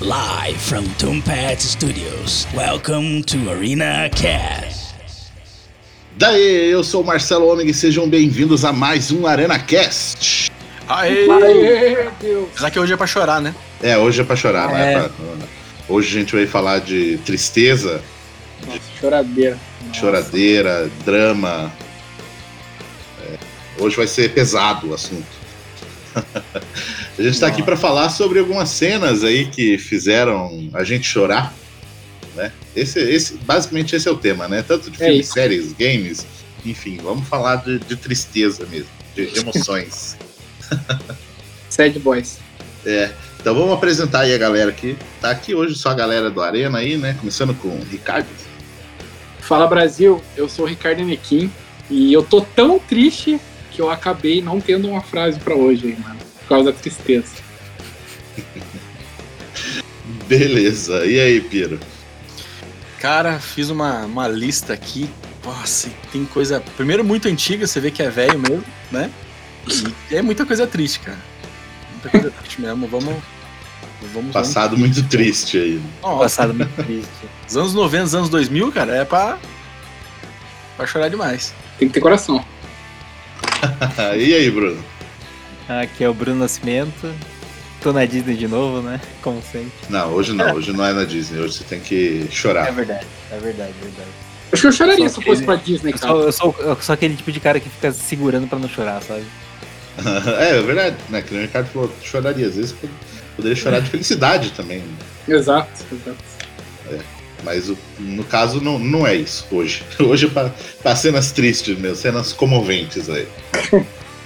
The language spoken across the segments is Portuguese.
Live from Tombat Studios. Welcome to Arena Cast. Daí, eu sou o Marcelo Ômega e sejam bem-vindos a mais um Arena Cast. Aê! Aê, Deus. Apesar que hoje é pra chorar, né? É, hoje é pra chorar, é É. pra... Hoje a gente vai falar de tristeza, Nossa, choradeira. choradeira, drama. É, hoje vai ser pesado o assunto. a gente tá aqui pra falar sobre algumas cenas aí que fizeram a gente chorar, né? Esse, esse, basicamente esse é o tema, né? Tanto de É filmes, isso. séries, games, enfim, vamos falar de, de tristeza mesmo, de emoções. Sad Boys. É, então vamos apresentar aí a galera que tá aqui hoje, só a galera do Arena aí, né? Começando com o Ricardo. Fala Brasil, eu sou o Ricardo Nequim e eu tô tão triste que eu acabei não tendo uma frase pra hoje, aí, mano. Por causa da tristeza. Beleza, e aí, Piro? Cara, fiz uma, uma lista aqui. Nossa, e tem coisa. Primeiro, muito antiga, você vê que é velho mesmo, né? E é muita coisa triste, cara. Muita coisa triste mesmo. Vamos. Vamos. Passado muito triste aí. Nossa, Passado muito triste. os anos 90, os anos 2000, cara, é pra. pra chorar demais. Tem que ter coração. e aí, Bruno? Aqui é o Bruno Nascimento. Tô na Disney de novo, né? Como sempre. Não, hoje não, hoje não é na Disney, hoje você tem que É chorar. verdade, é verdade, é verdade. Acho que eu choraria se eu fosse que- pra Disney, Eu cara. sou, eu, sou, eu sou aquele tipo de cara que fica segurando pra não chorar, sabe? é, é verdade, né? Que o Ricardo falou, choraria. Às vezes pod- poderia chorar de felicidade também. né? Exato, exato. Mas o- no caso não, não é isso hoje. Hoje é pra, pra cenas tristes mesmo, cenas comoventes aí.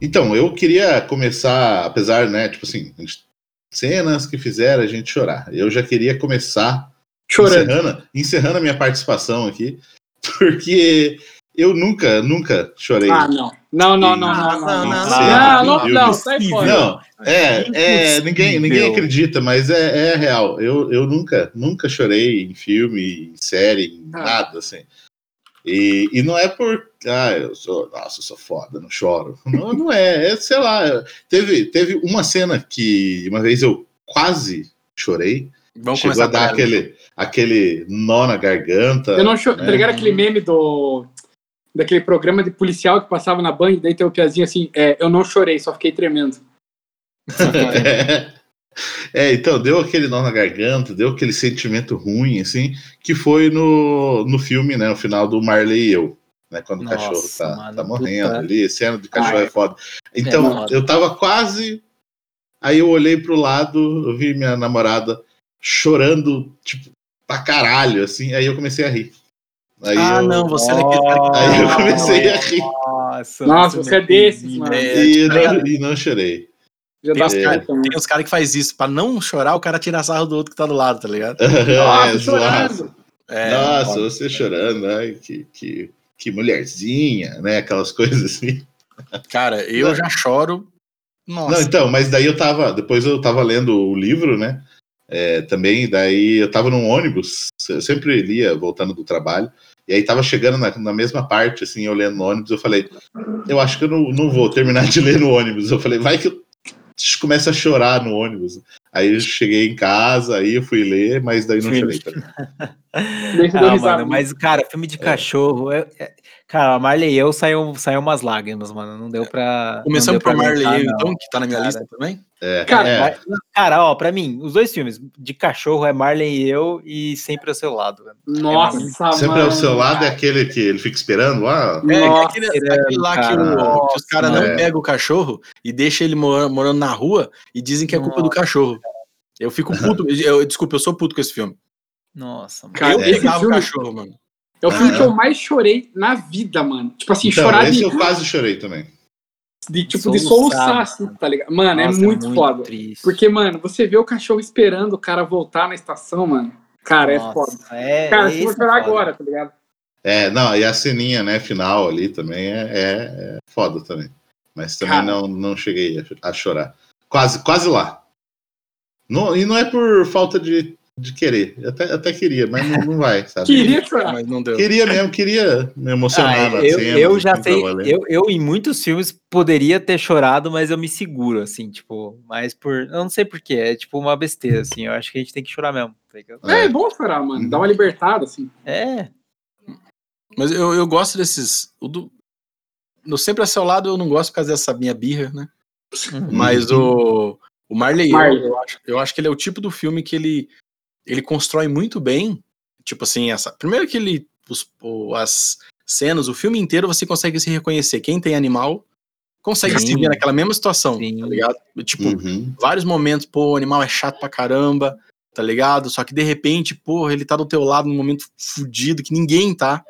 Então, eu queria começar, apesar, né, tipo assim, cenas que fizeram a gente chorar. Eu já queria começar Chorando. encerrando, encerrando a minha participação aqui, porque eu nunca, nunca chorei. Ah, não. Não, não, não, não, Não, não. não, Não, não. não, não, sai fora. Não, é, é ninguém, ninguém acredita, mas é, é real. Eu, eu nunca, nunca chorei em filme, em série, em Ah. nada, assim. E, e não é por, ah, eu sou, nossa, eu sou foda, não choro. Não, não é, é, sei lá. Teve, teve uma cena que uma vez eu quase chorei, Vamos chegou começar a dar aquele, aquele nó na garganta. Eu não chorei. né? Tá ligado aquele meme do. Daquele programa de policial que passava na Band, daí tem o piazinho assim, é, eu não chorei, só fiquei tremendo. É, então, deu aquele nó na garganta, deu aquele sentimento ruim, assim, que foi no, no filme, né, no final do Marley e eu, né, quando o Nossa, cachorro tá, mano, tá morrendo puta. ali, cena de cachorro Ah, é foda. Então, foda. eu tava quase, aí eu olhei pro lado, eu vi minha namorada chorando, tipo, pra caralho, assim, aí eu comecei a rir. Aí Ah, eu, não, você é daquele cara que. Aí eu comecei a rir. Nossa, Nossa, você é desses, mano. É, E tá não, e não chorei. Já Tem dá os É. cara-. Tem uns caras que faz isso. Pra não chorar, o cara tira sarro do outro que tá do lado, tá ligado? Nossa, É, chorando. É, Nossa, foda. você chorando, ai, que, que, que mulherzinha, né? Aquelas coisas assim. Cara, eu Não. já choro. Nossa. Não, então, mas daí eu tava. Depois eu tava lendo o livro, né? É, também, daí eu tava num ônibus, eu sempre lia voltando do trabalho, e aí tava chegando na, na mesma parte, assim, eu lendo no ônibus, eu falei, eu acho que eu não, não vou terminar de ler no ônibus. Eu falei, vai que eu começo a chorar no ônibus. Aí eu cheguei em casa, aí eu fui ler, mas daí não chorei. também. Ah, mano, mas, cara, filme de cachorro. é- é- Cara, Marley e eu saiu, saiu umas lágrimas, mano. Não deu pra. Começando por pra Marley e eu, então, que tá na minha Cara. lista também. É, Cara, é. Cara, ó, pra mim, os dois filmes de cachorro é Marley e eu e sempre ao seu lado, velho. Nossa, Sempre mano. ao seu lado é aquele que ele fica esperando lá. É, Nossa, aquele, aquele lá que, o- cara. que os caras não É. pegam o cachorro e deixam ele mora- morando na rua e dizem que é culpa do cachorro. Eu fico puto. Eu, desculpa, eu sou puto com esse filme. Nossa, mano. Cara, eu é. pegava o filme cachorro, mano. É o filme que é? eu mais chorei na vida, mano. Tipo assim, Então, chorar esse de, eu quase chorei também. de, tipo, de Soluçar, assim, tá ligado? Mano, Nossa, é muito, foda. triste. Porque, mano, você vê o cachorro esperando o cara voltar na estação, mano. Cara, é Nossa, foda. É, Cara, eu é chorar foda. agora, tá ligado? É, não, e a ceninha, né, final ali também é, é- é foda também. Mas também Cara. não, não cheguei a, a chorar. Quase, quase lá. Não, e não é por falta de, de querer. Eu Até, até queria, mas não, não vai, sabe? Queria chorar. Mas não deu. Queria mesmo, queria me emocionar Ah, na eu, cena. eu já sei, eu, eu em muitos filmes poderia ter chorado, mas eu me seguro, assim, tipo, mas por, eu não sei porquê, é tipo uma besteira, assim, eu acho que a gente tem que chorar mesmo, tá? É, é bom chorar, mano. Dá uma libertada, assim. É, Mas eu, eu gosto desses. O do, no Sempre a seu lado eu não gosto por causa dessa minha birra, né? Uhum. Mas o, o Marley, eu- Marley. Eu, acho, eu acho que ele é o tipo do filme que ele, ele constrói muito bem. Tipo assim, essa. Primeiro que ele. Os, o- as cenas, o filme inteiro você consegue se reconhecer. Quem tem animal consegue Sim. se ver naquela mesma situação, Sim. tá ligado? Tipo, Uhum. vários momentos, pô, o animal é chato pra caramba, tá ligado? Só que de repente, porra, ele tá do teu lado num momento fudido que ninguém tá.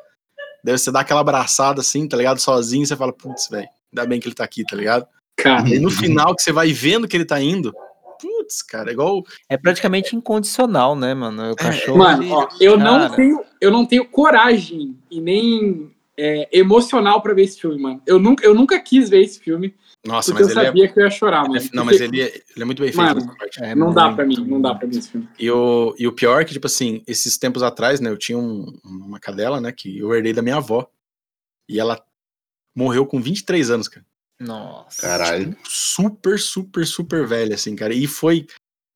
Daí você dá aquela abraçada assim, tá ligado? Sozinho, você fala, putz, velho, ainda bem que ele tá aqui, tá ligado? Cara, E no final que você vai vendo que ele tá indo, putz, cara, é igual. é praticamente incondicional, né, mano? O cachorro. mano, ele- ó, eu não tenho, eu não tenho coragem e nem é, emocional pra ver esse filme, mano. Eu nunca, eu nunca quis ver esse filme Nossa, porque mas eu ele é. sabia que eu ia chorar, mano. é- Não, mas ele é, ele é muito bem feito. Mano, é não dá pra mim, não dá pra mim esse filme. E o, e o pior é que, tipo assim, esses tempos atrás, né, eu tinha um- uma cadela, né, que eu herdei da minha avó. E ela morreu com 23 anos, cara. Nossa. Caralho. super, super, super velha, assim, cara. E foi.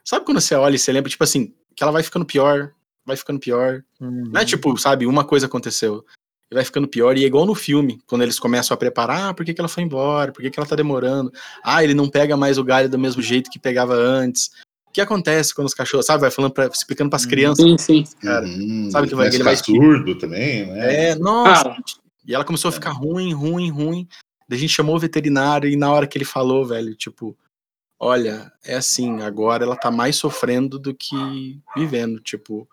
Sabe quando você olha e você lembra, tipo assim, que ela vai ficando pior, vai ficando pior. Uhum. Não é tipo, sabe, uma coisa aconteceu. E vai ficando pior. E é igual no filme, quando eles começam a preparar, ah, por que, que ela foi embora? Por que, que ela tá demorando? Ah, ele não pega mais o galho do mesmo jeito que pegava antes. O que acontece quando os cachorros, sabe, vai falando pra, explicando pras Hum. crianças. Sim, sim. Cara, Uhum. sabe que vai- ele vai- ficar surdo também, né? É, nossa. Cara. E ela começou a ficar ruim, ruim, ruim. Daí a gente chamou o veterinário e na hora que ele falou, velho, tipo, olha, é assim, agora ela tá mais sofrendo do que vivendo. Tipo,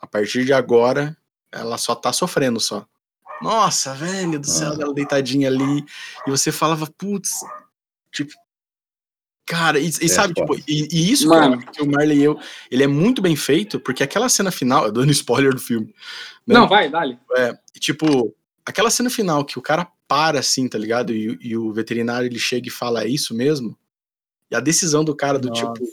a partir de agora, ela só tá sofrendo só. Nossa, velho do céu, Ah. ela deitadinha ali. E você falava, putz, tipo. Cara, e, e sabe, foda. tipo, e, e isso que Mano. que o Marley e eu, ele é muito bem feito, porque aquela cena final, eu dando spoiler do filme. né? Não, vai, dale. É, tipo, aquela cena final que o cara para assim, tá ligado? E, e o veterinário ele chega e fala, é isso mesmo? E a decisão do cara do Nossa. tipo,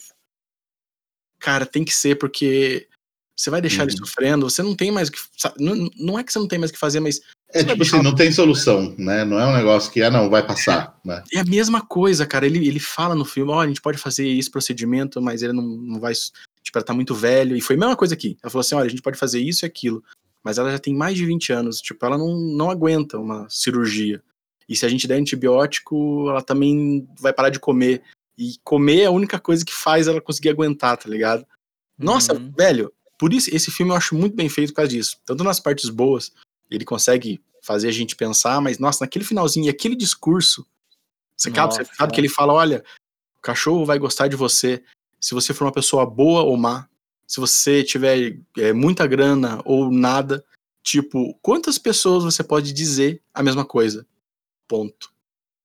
cara, tem que ser porque você vai deixar ele Uhum. sofrendo, você não tem mais o que. Não, não é que você não tem mais o que fazer, mas É tipo assim, não tem solução, né? Não é um negócio que, ah, não, vai passar, né? é a mesma coisa, cara. Ele, ele fala no filme, ó, a gente pode fazer esse procedimento, mas ele não, não vai. Tipo, ela tá muito velho. E foi a mesma coisa aqui. Ela falou assim: olha, a gente pode fazer isso e aquilo. Mas ela já tem mais de 20 anos. Tipo, ela não, não aguenta uma cirurgia. E se a gente der antibiótico, ela também vai parar de comer. E comer é a única coisa que faz ela conseguir aguentar, tá ligado? Nossa, Uhum. velho, por isso esse filme eu acho muito bem feito por causa disso. Tanto nas partes boas, ele consegue fazer a gente pensar, mas nossa, naquele finalzinho e aquele discurso, você, sabe, você sabe que ele fala, olha, o cachorro vai gostar de você se você for uma pessoa boa ou má, se você tiver é, muita grana ou nada, tipo, quantas pessoas você pode dizer a mesma coisa? Ponto.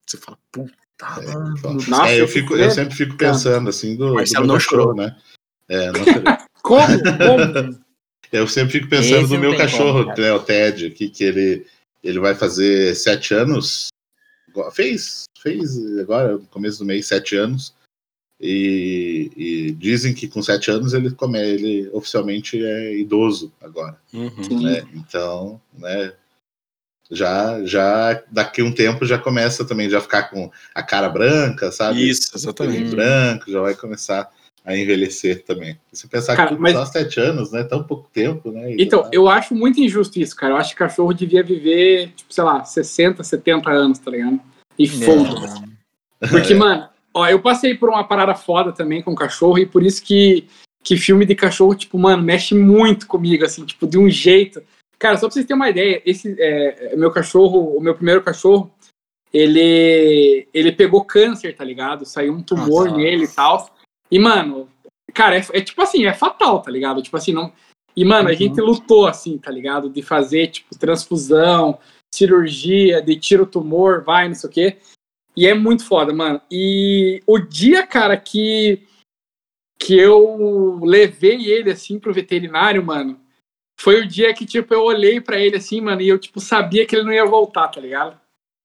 Você fala, puta, mano. Nossa, é, eu, fico, eu é- sempre fico pensando assim do, do Marcelo meu não cachorro, chorou. né? É, não. Como? Como? Eu sempre fico pensando Esse no não meu cachorro, como, né, o Ted, aqui, que ele, ele vai fazer sete anos. Fez, fez agora, no começo do mês, sete anos. E, e dizem que com sete anos ele, come, ele oficialmente é idoso agora. Uhum. né? Então, né? Já, já daqui a um tempo já começa também já ficar com a cara branca, sabe? Isso, exatamente. branco, já vai começar. a envelhecer também. Se pensar Cara, que mas- só sete anos, né? Tão pouco tempo, né? E Então, tá- eu acho muito injusto isso, cara. Eu acho que cachorro devia viver, tipo, sei lá, 60, 70 anos, tá ligado? E foda-se. Porque, mano, ó, eu passei por uma parada foda também com cachorro e por isso que, que filme de cachorro, tipo, mano, mexe muito comigo, assim, tipo, de um jeito. Cara, só pra vocês terem uma ideia, esse é, meu cachorro, o meu primeiro cachorro, ele, ele pegou câncer, tá ligado? Saiu um tumor Nossa. nele e tal. E, mano, cara, é, é tipo assim, é fatal, tá ligado? Tipo assim, não. E, mano, a Uhum. gente lutou, assim, tá ligado? De fazer, tipo, transfusão, cirurgia, de tira o tumor, vai, não sei o quê. E é muito foda, mano. E o dia, cara, que, que eu levei ele, assim, pro veterinário, mano, foi o dia que, tipo, eu olhei pra ele, assim, mano, e eu, tipo, sabia que ele não ia voltar, tá ligado?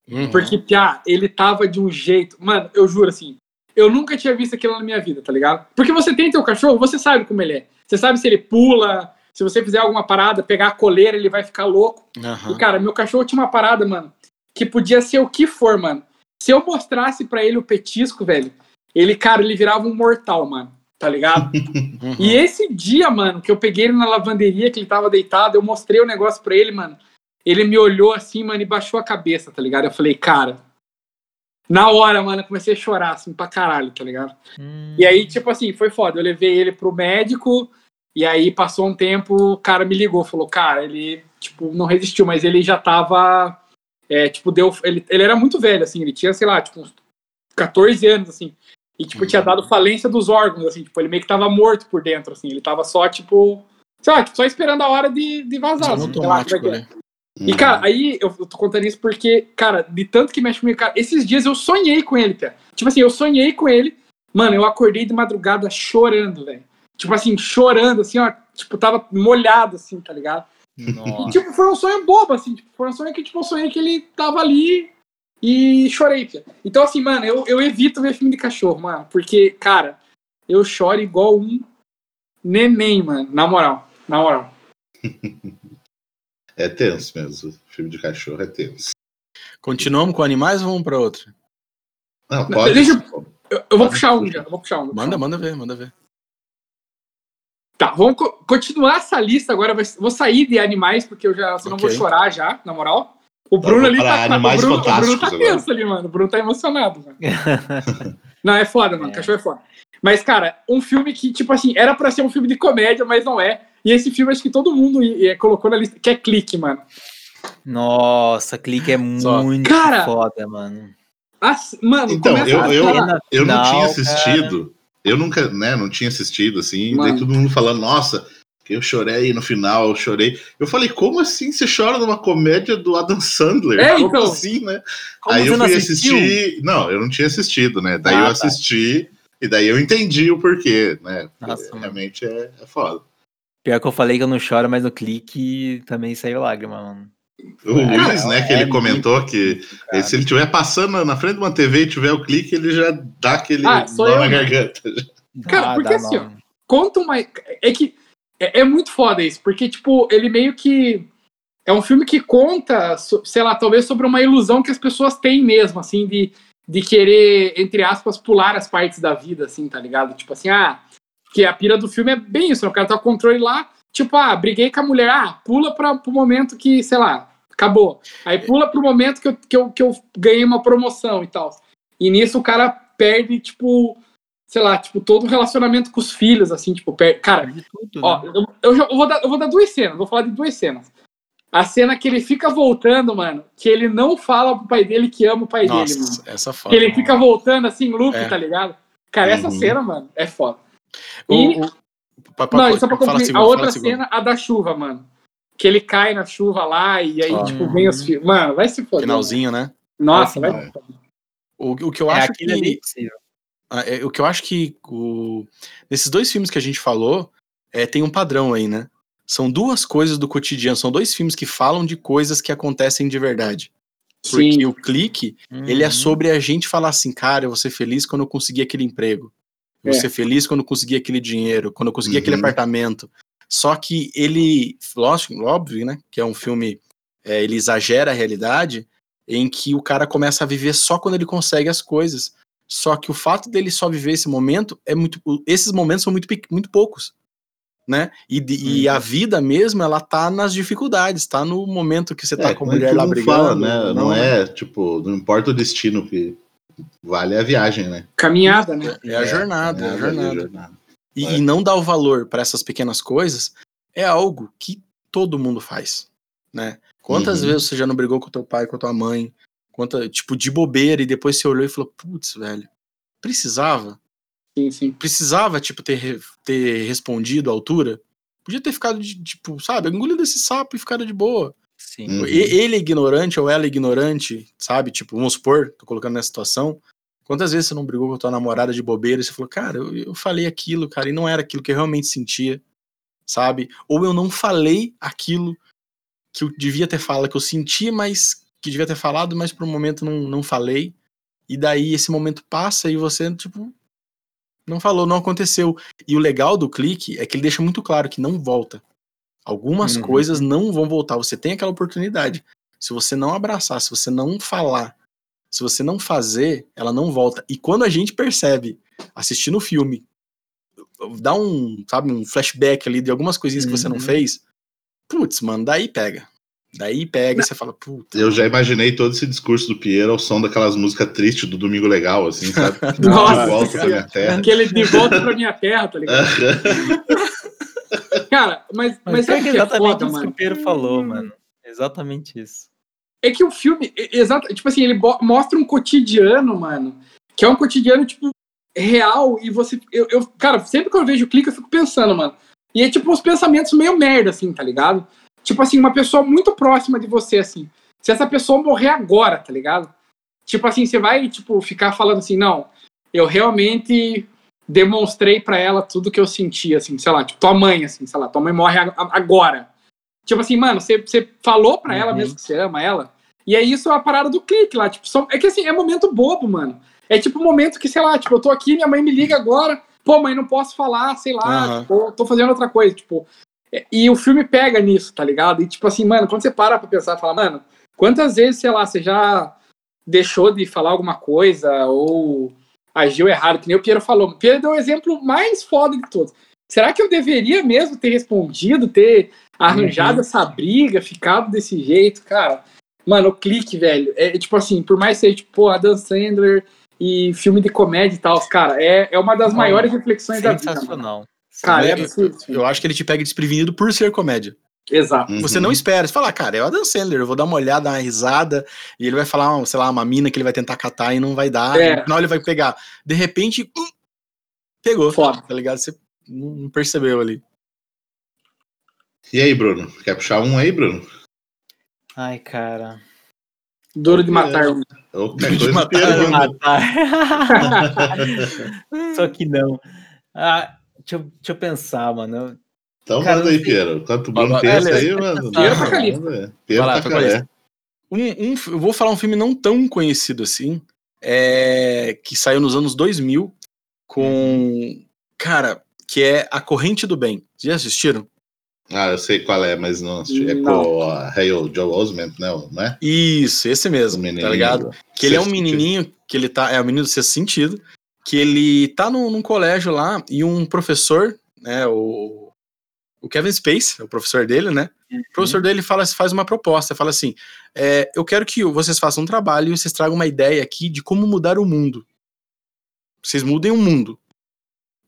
Uhum. Porque, piá, ele tava de um jeito. Mano, eu juro assim. Eu nunca tinha visto aquilo na minha vida, tá ligado? Porque você tem teu cachorro, você sabe como ele é. Você sabe se ele pula, se você fizer alguma parada, pegar a coleira, ele vai ficar louco. Aham. E, cara, meu cachorro tinha uma parada, mano, que podia ser o que for, mano. Se eu mostrasse pra ele o petisco, velho, ele, cara, ele virava um mortal, mano. Tá ligado? Uhum. E esse dia, mano, que eu peguei ele na lavanderia, que ele tava deitado, eu mostrei o negócio pra ele, mano. Ele me olhou assim, mano, e baixou a cabeça, tá ligado? Eu falei, cara. Na hora, mano, eu comecei a chorar, assim, pra caralho, tá ligado? Hum, E aí, tipo assim, foi foda. Eu levei ele pro médico, e aí passou um tempo, o cara me ligou, falou, cara, ele, tipo, não resistiu, mas ele já tava. É, tipo, deu. Ele, ele era muito velho, assim, ele tinha, sei lá, tipo, uns 14 anos, assim. E, tipo, tinha dado falência dos órgãos, assim, tipo, ele meio que tava morto por dentro, assim. Ele tava só, tipo. Sei lá, tipo, só esperando a hora de, de vazar. Assim, lá automático, é. né? E, cara, aí eu eu tô contando isso porque, cara, de tanto que mexe comigo, cara, esses dias eu sonhei com ele, cara. Tipo assim, eu sonhei com ele, mano, eu acordei de madrugada chorando, velho. Tipo assim, chorando, assim, ó, tipo, tava molhado, assim, tá ligado? E, tipo, foi um sonho bobo, assim, tipo, foi um sonho que, tipo, eu sonhei que ele tava ali e chorei. Então, assim, mano, eu, eu evito ver filme de cachorro, mano, porque, cara, eu choro igual um neném, mano, na moral, na moral. É tenso mesmo. Filme de cachorro é tenso. Continuamos com animais ou vamos pra outra? Não, pode. deixa Eu, eu vou Pode puxar um já, eu vou puxar um. vou puxar Manda, um. manda ver, manda ver. Tá, vamos co- continuar essa lista agora. Vou sair de animais, porque eu já senão Ok. vou chorar já, na moral. O Tá, Bruno ali tá, animais o Bruno, o Bruno fantásticos tá agora. tenso ali, mano. O Bruno tá emocionado, mano. Não, é foda, mano. É. Cachorro é foda. Mas, cara, um filme que, tipo assim, era pra ser um filme de comédia, mas não é. E esse filme acho que todo mundo colocou na lista, que é Clique, mano. Nossa, clique é muito Cara, foda, mano. As- mano, Então, começa eu, a eu, eu não tinha assistido. Eu nunca, né, não tinha assistido, assim. Mano. Daí todo mundo falando, nossa, que eu chorei no final, eu chorei. Eu falei, como assim você chora numa comédia do Adam Sandler? É, como então. assim, né? Como aí eu não fui assistiu? assistir. Não, eu não tinha assistido, né? Daí Ah, eu tá. assisti e daí eu entendi o porquê, né? Porque Nossa, realmente é, é foda. Pior que eu falei que eu não choro, mas no clique também saiu lágrima, mano. O Cara, Luiz, né, que é ele comentou que cara. se ele estiver passando na frente de uma TV e tiver o clique, ele já dá aquele Ah, nó eu, na mano. garganta. Cara, Ah, porque assim, ó, conta uma. É que é, é muito foda isso, porque, tipo, ele meio que. É um filme que conta, sei lá, talvez sobre uma ilusão que as pessoas têm mesmo, assim, de, de querer, entre aspas, pular as partes da vida, assim, tá ligado? Tipo assim, ah, que a pira do filme é bem isso, né? o cara tá com o controle lá, tipo, ah, briguei com a mulher, ah, pula pra, pro momento que, sei lá, acabou. Aí pula pro momento que eu, que eu, que eu ganhei uma promoção e tal. E nisso o cara perde, tipo, sei lá, tipo, todo o relacionamento com os filhos, assim, tipo, per... cara, De tudo, Ó, né? eu, eu eu vou dar, eu vou dar duas cenas, vou falar de duas cenas. A cena que ele fica voltando, mano, que ele não fala pro pai dele que ama o pai dele, mano. Nossa, essa Que foda. ele fica voltando assim, loop, É. tá ligado? Cara, essa Uhum. cena, mano, é foda. O- E, o- não, e só pra concluir, segundo, a outra cena, a da chuva, mano. Que ele cai na chuva lá e aí, Só. tipo, vem os filhos. Mano, vai se foder. Finalzinho, né? Nossa, o vai. final. O, o que eu É acho que. ali. Ah, é, o que eu acho que o, nesses dois filmes que a gente falou, é, tem um padrão aí, né? São duas coisas do cotidiano, são dois filmes que falam de coisas que acontecem de verdade. Porque Sim. o clique, ele é Uhum. sobre a gente falar assim, cara, eu vou ser feliz quando eu conseguir aquele emprego. Eu É. ser feliz quando eu conseguir aquele dinheiro, quando eu conseguir aquele Uhum. apartamento. Só que ele, lógico, óbvio, né? Que é um filme, é, ele exagera a realidade, em que o cara começa a viver só quando ele consegue as coisas. Só que o fato dele só viver esse momento é muito. Esses momentos são muito, muito poucos. Né? E, de- e Uhum. a vida mesmo, ela tá nas dificuldades, tá no momento que você tá É, com a como mulher lá brigando. fala, né? Não, é, tipo, não importa o destino que vale a viagem, né? Caminhada, né? É a jornada, é a jornada. E, É. e não dar o valor para essas pequenas coisas é algo que todo mundo faz, né? Quantas Uhum. vezes você já não brigou com teu pai, com a tua mãe, quanta, tipo, de bobeira, e depois você olhou e falou, putz, velho, precisava? Sim, sim. Precisava, tipo, ter, ter respondido à altura? Podia ter ficado, de, tipo, sabe, engolido esse sapo e ficado de boa. Sim. Uhum. Ele é ignorante ou ela é ignorante, sabe? Tipo, vamos supor, tô colocando nessa situação. Quantas vezes você não brigou com a tua namorada de bobeira e você falou, cara, eu, eu falei aquilo, cara, e não era aquilo que eu realmente sentia, sabe? Ou eu não falei aquilo que eu devia ter falado, que eu sentia, mas que devia ter falado, mas por um momento não, não falei. E daí esse momento passa e você, tipo, não falou, não aconteceu. E o legal do clique é que ele deixa muito claro que não volta. Algumas Uhum. coisas não vão voltar. Você tem aquela oportunidade. Se você não abraçar, se você não falar, se você não fazer, ela não volta. E quando a gente percebe, assistindo o filme, dá um, sabe, um flashback ali de algumas coisinhas que você não Uhum. fez, putz, mano, daí pega. Daí pega e você fala, puta. Eu já imaginei todo esse discurso do Piero ao som daquelas músicas tristes do Domingo Legal, assim, sabe? Nossa de volta pra minha terra. Aquele de volta pra minha terra, tá ligado? Cara, mas, mas Mas é que é exatamente foda, isso que mano? o Pedro falou, mano. Exatamente isso. É que o filme, exato, tipo assim, ele mostra um cotidiano, mano, que é um cotidiano, tipo, real, e você, eu, eu- cara, sempre que eu vejo o clique, eu fico pensando, mano, e é tipo uns pensamentos meio merda, assim, tá ligado? Tipo assim, uma pessoa muito próxima de você, assim, se essa pessoa morrer agora, tá ligado? Tipo assim, você vai, tipo, ficar falando assim, não, eu realmente demonstrei pra ela tudo que eu sentia, assim, sei lá, tipo, tua mãe, assim, sei lá, tua mãe morre agora. Tipo assim, mano, você, você falou pra ela Uhum. mesmo que você ama ela, e é isso a parada do clique lá, tipo, é que assim, é momento bobo, mano. É tipo um momento que, sei lá, tipo, eu tô aqui, minha mãe me liga agora, pô, mãe, não posso falar, sei lá, Aham. tipo, tô fazendo outra coisa, tipo. é- E o filme pega nisso, tá ligado? E tipo assim, mano, quando você para pra pensar, fala, mano, quantas vezes, sei lá, você já deixou de falar alguma coisa ou agiu errado, que nem o Piero falou. O Piero deu o exemplo mais foda de todos. Será que eu deveria mesmo ter respondido, ter arranjado Uhum. essa briga, ficado desse jeito, cara? Mano, o clique, velho, é tipo assim, por mais que seja, tipo, pô, Adam Sandler e filme de comédia e tal, cara, é, é uma das maiores reflexões da vida. Sensacional. Cara, é absurdo. Eu acho que ele te pega desprevenido por ser comédia. Exato. Uhum. Você não espera. Você fala, "Ah, cara, é o Adam Sandler, eu vou dar uma olhada, uma risada, e ele vai falar, sei lá, uma mina que ele vai tentar catar e não vai dar. É. e No final ele vai pegar. De repente, hum, pegou. Foda. Tá ligado? Você não percebeu ali. E aí, Bruno? Quer puxar um aí, Bruno? Ai, cara. Duro de matar um. Ou qualquer De matar, manda. Só que não. Ah, deixa, eu, deixa eu pensar, mano. Então Cara, manda aí. Piero. Quanto Bruno pensa beleza. aí, mano. Piero pra. Manda. Piero Vai lá, pra pra Calé. Um, um eu vou falar um filme não tão conhecido assim, é, que saiu nos anos 2000, com. Cara, que é A Corrente do Bem. Já assistiram? Ah, eu sei qual é, mas não assisti. É Não. com o Hale Joe Osment, não, não é? Isso, esse mesmo, tá ligado? do Que ele é um menininho, que ele tá. É o menino do sexto sentido, que ele tá num, num colégio lá e um professor, né, o, o Kevin Space, é o professor dele, né? O professor dele fala, faz uma proposta, fala assim: é, eu quero que vocês façam um trabalho e vocês tragam uma ideia aqui de como mudar o mundo. Vocês mudem o mundo.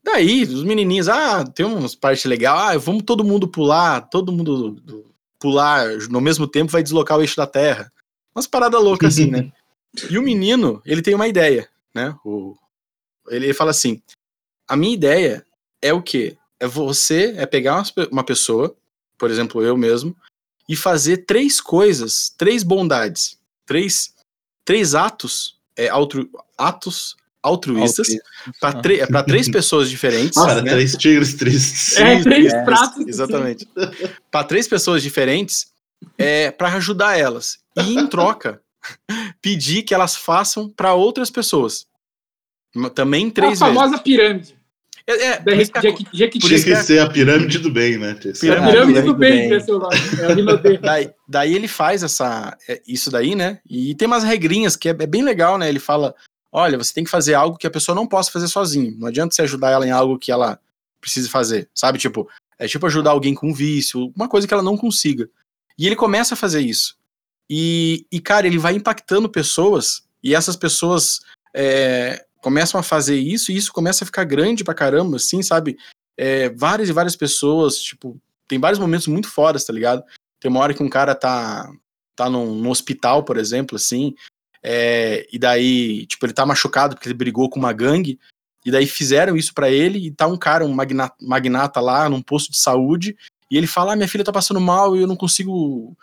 Daí, os menininhos, ah, tem umas partes legais, ah, vamos todo mundo pular, todo mundo do- pular no mesmo tempo vai deslocar o eixo da Terra. Umas paradas loucas assim, né? E o menino, ele tem uma ideia, né? O, ele fala assim: a minha ideia é o quê? É você, é pegar uma pessoa, por exemplo, eu mesmo, e fazer três coisas, três bondades, três, três atos, é, altru, atos altruístas para três pessoas diferentes. Para né? três tigres tristes. É, três é, pratos. Exatamente. para três pessoas diferentes, é, para ajudar elas. E em troca, pedir que elas façam para outras pessoas. Também A três famosa pirâmide. É, é, Da que isso ser a pirâmide do bem, né? É Pirâmide a pirâmide Pirâmide do do bem, bem. que é. É. Daí, daí ele faz essa, é, isso daí, né? E tem umas regrinhas que é, é bem legal, né? Ele fala olha, você tem que fazer algo que a pessoa não possa fazer sozinho. Não adianta você ajudar ela em algo que ela precise fazer, sabe? Tipo, é tipo ajudar alguém com um vício, uma coisa que ela não consiga. E ele começa a fazer isso. E, e cara, ele vai impactando pessoas, e essas pessoas é, começam a fazer isso, e isso começa a ficar grande pra caramba, assim, sabe? É, várias e várias pessoas, tipo, tem vários momentos muito fodas, tá ligado? Tem uma hora que um cara tá, tá num, num hospital, por exemplo, assim, é, e daí, tipo, ele tá machucado porque ele brigou com uma gangue, e daí fizeram isso para ele, e tá um cara, um magnata, magnata, lá num posto de saúde, e ele fala: ah, minha filha tá passando mal e eu não consigo.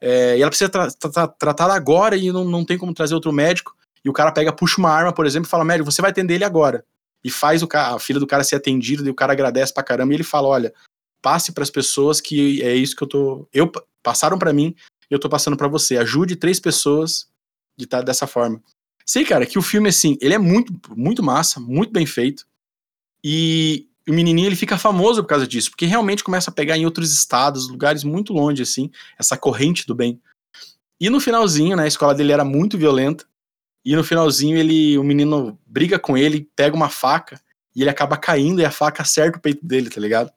É, e ela precisa tra tra tratar agora e não, não tem como trazer outro médico. E o cara pega, puxa uma arma, por exemplo, e fala: médico, você vai atender ele agora. E faz o cara, a filha do cara ser atendida, e o cara agradece pra caramba, e ele fala: olha, passe para as pessoas que é isso que eu tô. Eu passaram para mim eu tô passando para você. Ajude três pessoas de estar tá dessa forma. Sei, cara, que o filme, assim, ele é muito, muito massa, muito bem feito. E o menininho, ele fica famoso por causa disso, porque realmente começa a pegar em outros estados, lugares muito longe, assim, essa corrente do bem. E no finalzinho, né, a escola dele era muito violenta, e no finalzinho ele, o menino briga com ele, pega uma faca, e ele acaba caindo e a faca acerta o peito dele, tá ligado?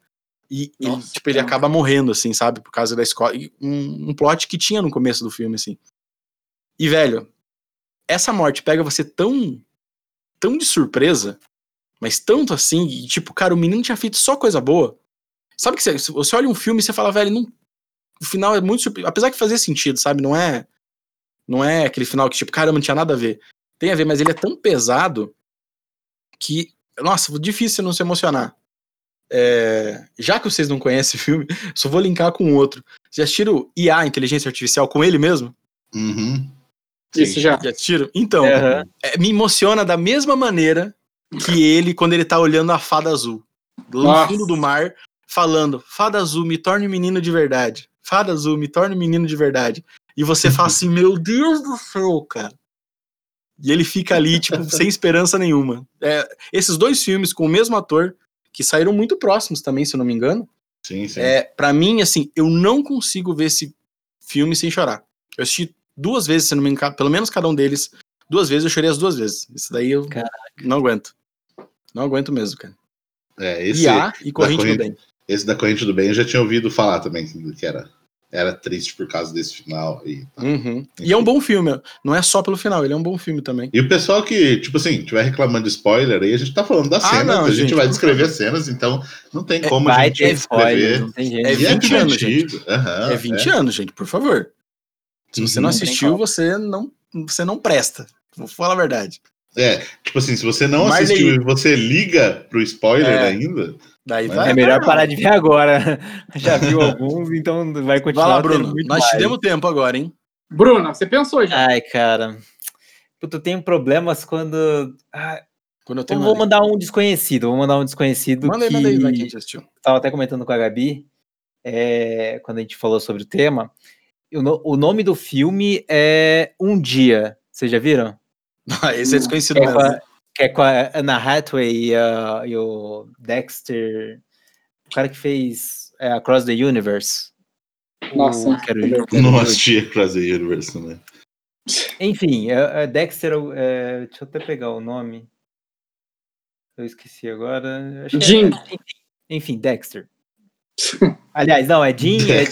E Nossa, ele, tipo, ele acaba morrendo, assim, sabe, por causa da escola. Um, um plot que tinha no começo do filme, assim. E, velho, essa morte pega você tão tão de surpresa, mas tanto assim, e tipo, cara, o menino tinha feito só coisa boa. Sabe que você, você olha um filme e você fala, velho, não, o final é muito surpre... apesar que fazia sentido, sabe? Não é não é aquele final que tipo, caramba, não tinha nada a ver. Tem a ver, mas ele é tão pesado que, nossa, difícil não se emocionar. É, já que vocês não conhecem o filme, só vou linkar com outro. Vocês já assistiram IA, Inteligência Artificial, com ele mesmo? Uhum. Isso já. Já tiro? Então, uhum. é, me emociona da mesma maneira que ele quando ele tá olhando a fada azul. Lá no fundo do mar, falando: Fada azul, me torne menino de verdade. Fada azul, me torne menino de verdade. E você fala assim: Meu Deus do céu, cara. E ele fica ali, tipo, sem esperança nenhuma. É, esses dois filmes com o mesmo ator, que saíram muito próximos também, se eu não me engano. Sim, sim. É, pra mim, assim, eu não consigo ver esse filme sem chorar. Eu assisti duas vezes, se não me engano, pelo menos cada um deles, duas vezes, eu chorei as duas vezes. Isso daí eu Caraca. não aguento. Não aguento mesmo, cara. É, esse IA e Corrente, corrente, do Bem. Esse da Corrente do Bem eu já tinha ouvido falar também, que era, era triste por causa desse final. E, uhum. e é um bom filme, não é só pelo final, ele é um bom filme também. E o pessoal que, tipo assim, tiver reclamando de spoiler aí, a gente tá falando das ah, cenas, não, a gente, gente vai descrever as cenas, então não tem é, como é, a gente descrever. Spoiler, é 20 é anos, gente. Uhum, é 20 é. anos, gente, por favor. Se você não, não assistiu, você não, você não presta. Vou falar a verdade. É, tipo assim, se você não Marley... assistiu e você liga pro spoiler é. ainda. Daí vai, é melhor parar de ver agora. Já viu alguns, então vai continuar. Vai lá, Bruno. Nós mais. te demos tempo agora, hein? Bruna, você pensou já? Ai, cara. Puta, eu tenho problemas quando. Ah, quando eu tenho. vou mandar um desconhecido. Vou mandar um desconhecido. Manda aí, que... manda aí, vai, quem assistiu. Tava até comentando com a Gabi, é, quando a gente falou sobre o tema. O, o nome do filme é Um Dia. Vocês já viram? Esse é desconhecido que é mesmo. É que é com a Anna Hathaway e, a, e, o Dexter. O cara que fez é, Across the Universe. Nossa, o, quero, quero não assisti Across the Universe, né? Enfim, é, é Dexter. É, deixa eu até pegar o nome. Eu esqueci agora. Jim. É, enfim, Dexter. Aliás, não, é Jim. É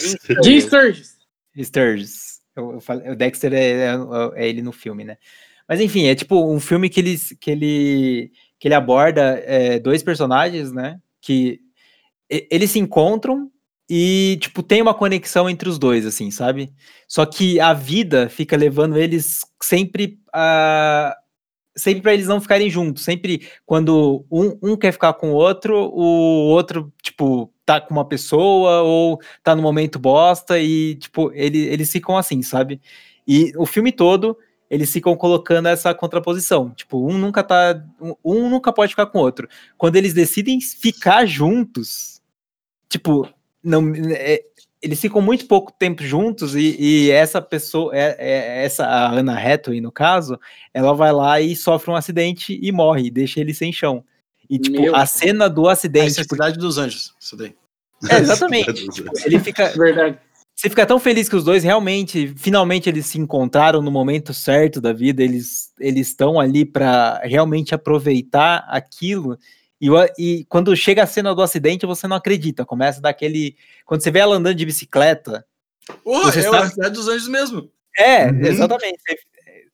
Jim Sturgis. Sturgis. Eu, eu falei, o Dexter é, é, é, ele no filme, né? Mas enfim, é tipo um filme que ele, que ele, que ele aborda é, dois personagens, né? Que eles se encontram e, tipo, tem uma conexão entre os dois, assim, sabe? Só que a vida fica levando eles sempre a. Sempre para eles não ficarem juntos. Sempre quando um, um quer ficar com o outro, o outro, tipo, tá com uma pessoa ou tá no momento bosta e, tipo, ele, eles ficam assim, sabe? E o filme todo, eles ficam colocando essa contraposição. Tipo, um nunca tá. Um, nunca pode ficar com o outro. Quando eles decidem ficar juntos, tipo, não. É, eles ficam muito pouco tempo juntos e, e essa pessoa, é, é, essa a Ana Hathaway, no caso, ela vai lá e sofre um acidente e morre, deixa ele sem chão. E, tipo, Meu a cena do acidente. É a Cidade dos Anjos, isso daí. É, exatamente. tipo, ele fica. Verdade. Você fica tão feliz que os dois realmente, finalmente eles se encontraram no momento certo da vida, eles eles estão ali para realmente aproveitar aquilo. E, o- e quando chega a cena do acidente, você não acredita. Começa daquele. Quando você vê ela andando de bicicleta. Você é sabe- a Cidade dos Anjos mesmo. É, Uhum. exatamente.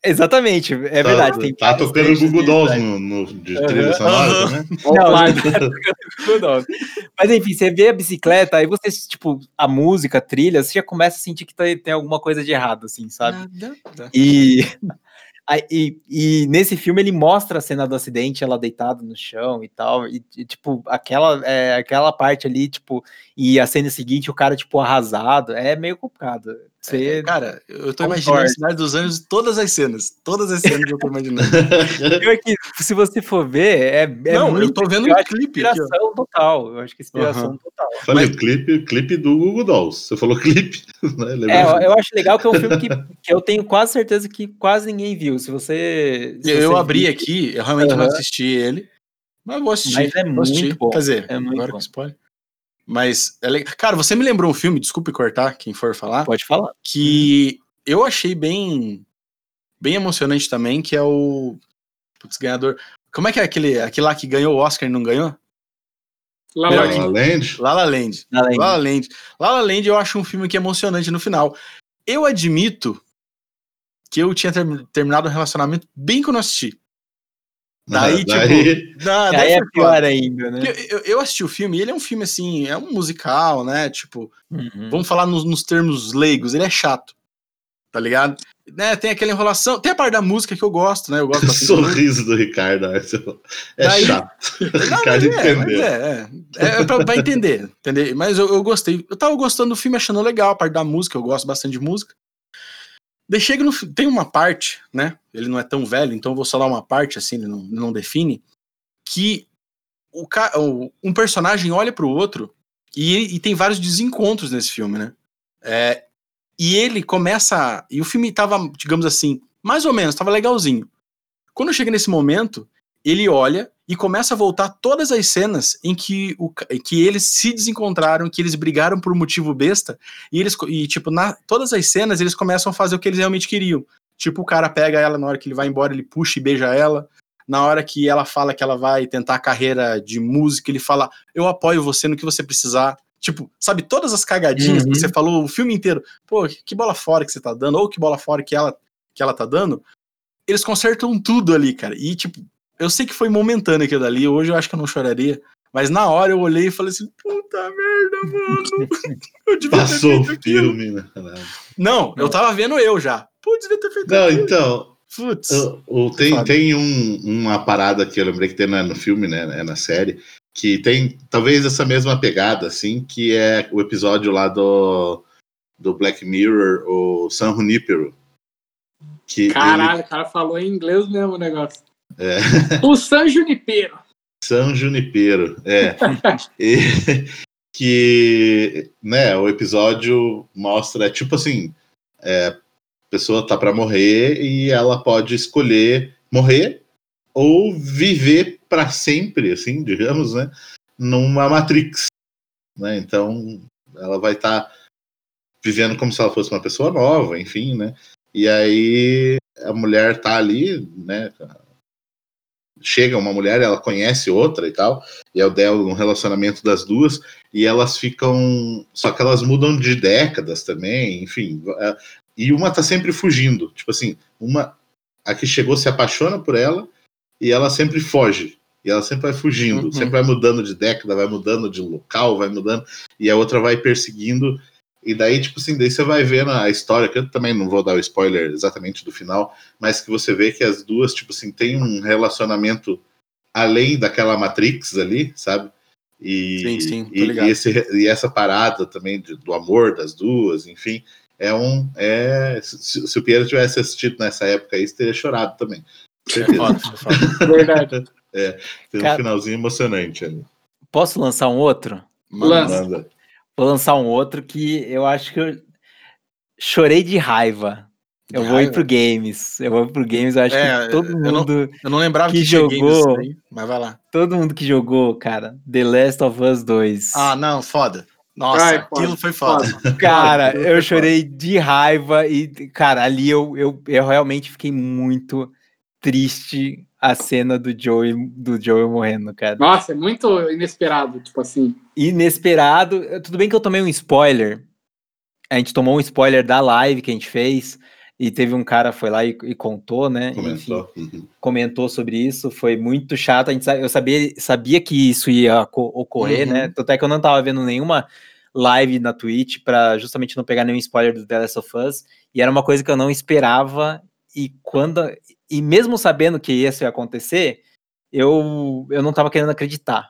Exatamente, é Tá- verdade. tem Tá tocando trechos Google de- Dolls no, no, de trilha Aham, sonora também. Não, não. Mas enfim, você vê a bicicleta, aí você, tipo, a música, a trilha, você já começa a sentir que tem, tem alguma coisa de errado, assim, sabe? Nada, nada. E, aí, e, e nesse filme ele mostra a cena do acidente, ela deitada no chão e tal, e, e, tipo, aquela, é, aquela parte ali, tipo, e a cena seguinte, o cara, tipo, arrasado, é meio complicado. Você, É, Cara, eu tô Concordo. imaginando a Cidade dos Anjos, todas as cenas. Todas as cenas eu tô imaginando. pior que, se você for ver, é, é não, eu muito- tô vendo eu um acho que clipe aqui, inspiração total, eu acho que inspiração Aham. total. Falei, o clipe, clipe do Google Dolls. Você falou clipe, né? É, eu, eu acho legal que é um filme que, que eu tenho quase certeza que quase ninguém viu. Se você. se Eu você abri vir- aqui, eu realmente não Aham. assisti ele. Mas eu vou assistir. Mas é muito assistir. bom, Quer dizer, é muito agora bom. com spoiler. Mas é legal. Cara, você me lembrou um filme, desculpe cortar quem for falar, Pode falar. que eu achei bem bem emocionante também, que é o putz, ganhador. Como é que é aquele, aquele lá que ganhou o Oscar e não ganhou? Lá, Melhor lá, que- La La Land? La La Land. Além La La Land. La La Land eu acho um filme que é emocionante no final. Eu admito que eu tinha term- terminado um relacionamento bem quando eu assisti. Daí, tipo, Daí- Da, Aí daí é pior ainda, né? Eu, eu assisti o filme e ele é um filme assim, é um musical, né? Tipo, Uhum. vamos falar nos, nos termos leigos, ele é chato. Tá ligado? Né, tem aquela enrolação, tem a parte da música que eu gosto, né? Eu gosto. Sorriso do Ricardo. Arce. É Daí- chato. Não, Ricardo mas é, entendeu. é, é. É pra, pra entender, entender. Mas eu, eu gostei. Eu tava gostando do filme, achando legal a parte da música, eu gosto bastante de música. Chega no. Tem uma parte, né? Ele não é tão velho, então eu vou só dar uma parte, assim, ele não, não define. Que o, o- um personagem olha pro outro e, e tem vários desencontros nesse filme, né? É, e ele começa. E o filme tava, digamos assim, mais ou menos, tava legalzinho. Quando chega nesse momento, ele olha e começa a voltar todas as cenas em que, o, que eles se desencontraram, que eles brigaram por um motivo besta, e eles, e tipo, na todas as cenas eles começam a fazer o que eles realmente queriam. Tipo, o cara pega ela na hora que ele vai embora, ele puxa e beija ela. Na hora que ela fala que ela vai tentar a carreira de música, ele fala: Eu apoio você no que você precisar. Tipo, sabe, todas as cagadinhas Uhum. que você falou o filme inteiro. Pô, que bola fora que você tá dando, ou que bola fora que ela, que ela tá dando. Eles consertam tudo ali, cara. E, tipo, eu sei que foi momentâneo aquilo dali. Hoje eu acho que eu não choraria. Mas na hora eu olhei e falei assim: Puta merda, mano. Eu devia ter Passou o feito aquilo. filme, né? Não, eu tava vendo eu já. Pô, devia ter feito Não, aquilo. então, Putz. o- o- tem, tem um- uma parada que eu lembrei que tem na- no filme, né? é Na série, que tem talvez essa mesma pegada, assim, que é o episódio lá do, do Black Mirror, o San Junipero. Que ele- Caralho, o cara falou em inglês mesmo o negócio. É. O San Junipero. San Junipero, é. E- que, né, o episódio mostra, é tipo assim, é, a pessoa tá pra morrer e ela pode escolher morrer ou viver pra sempre, assim, digamos, né, numa Matrix, né, então ela vai estar vivendo como se ela fosse uma pessoa nova, enfim, né, e aí a mulher tá ali, né, chega uma mulher, ela conhece outra e tal, e é o dela um relacionamento das duas, e elas ficam. Só que elas mudam de décadas também, enfim. é, E uma tá sempre fugindo. Tipo assim, uma. A que chegou se apaixona por ela e ela sempre foge. E ela sempre vai fugindo, Uhum. sempre vai mudando de década, vai mudando de local, vai mudando, e a outra vai perseguindo. E daí, tipo assim, daí você vai vendo a história, que eu também não vou dar o spoiler exatamente do final, mas que você vê que as duas, tipo assim, tem um relacionamento além daquela Matrix ali, sabe? E, Sim, sim, tô e, ligado. e esse- e essa parada também de- do amor das duas, enfim, é um. É, se, se o Piero tivesse assistido nessa época aí, teria chorado também. É Certeza. foda, é foda. Verdade. Tem um Cara- finalzinho emocionante ali. Posso lançar um outro? Lança. Vou lançar um outro que eu acho que eu chorei de raiva. Eu De vou ir raiva? pro games. Eu vou pro games. Eu acho É, que todo eu não- mundo, Eu não lembrava Que que, jogou. aí, mas vai lá. todo mundo que jogou, cara, The Last of Us 2. Ah, não, foda. Nossa, Ai, aquilo foda, foi foda. Cara, eu chorei de raiva e, cara, ali eu, eu, eu realmente fiquei muito triste a cena do Joey, do Joey morrendo, cara. Nossa, é muito inesperado, tipo assim. Inesperado. Tudo bem que eu tomei um spoiler. A gente tomou um spoiler da live que a gente fez. E teve um cara foi lá e, e contou, né? Enfim, Comentou. Uhum. comentou sobre isso. Foi muito chato. A gente, eu sabia, sabia que isso ia co- ocorrer, Uhum. né? Tanto é que eu não tava vendo nenhuma live na Twitch para justamente não pegar nenhum spoiler do The Last of Us. E era uma coisa que eu não esperava. E quando. E mesmo sabendo que isso ia acontecer, eu, eu não tava querendo acreditar.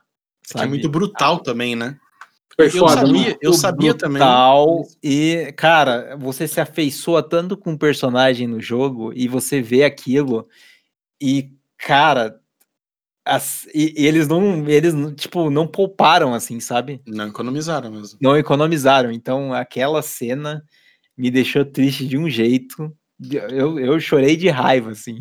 É que é sabe? muito brutal também, né? Foi Eu foda. sabia, mano. eu sabia também. brutal, E, cara, você se afeiçoa tanto com o personagem no jogo e você vê aquilo e, cara, as- e, e eles não, eles não, tipo, não pouparam assim, sabe? Não economizaram mesmo. Não economizaram. Então, aquela cena me deixou triste de um jeito. Eu, eu chorei de raiva, assim.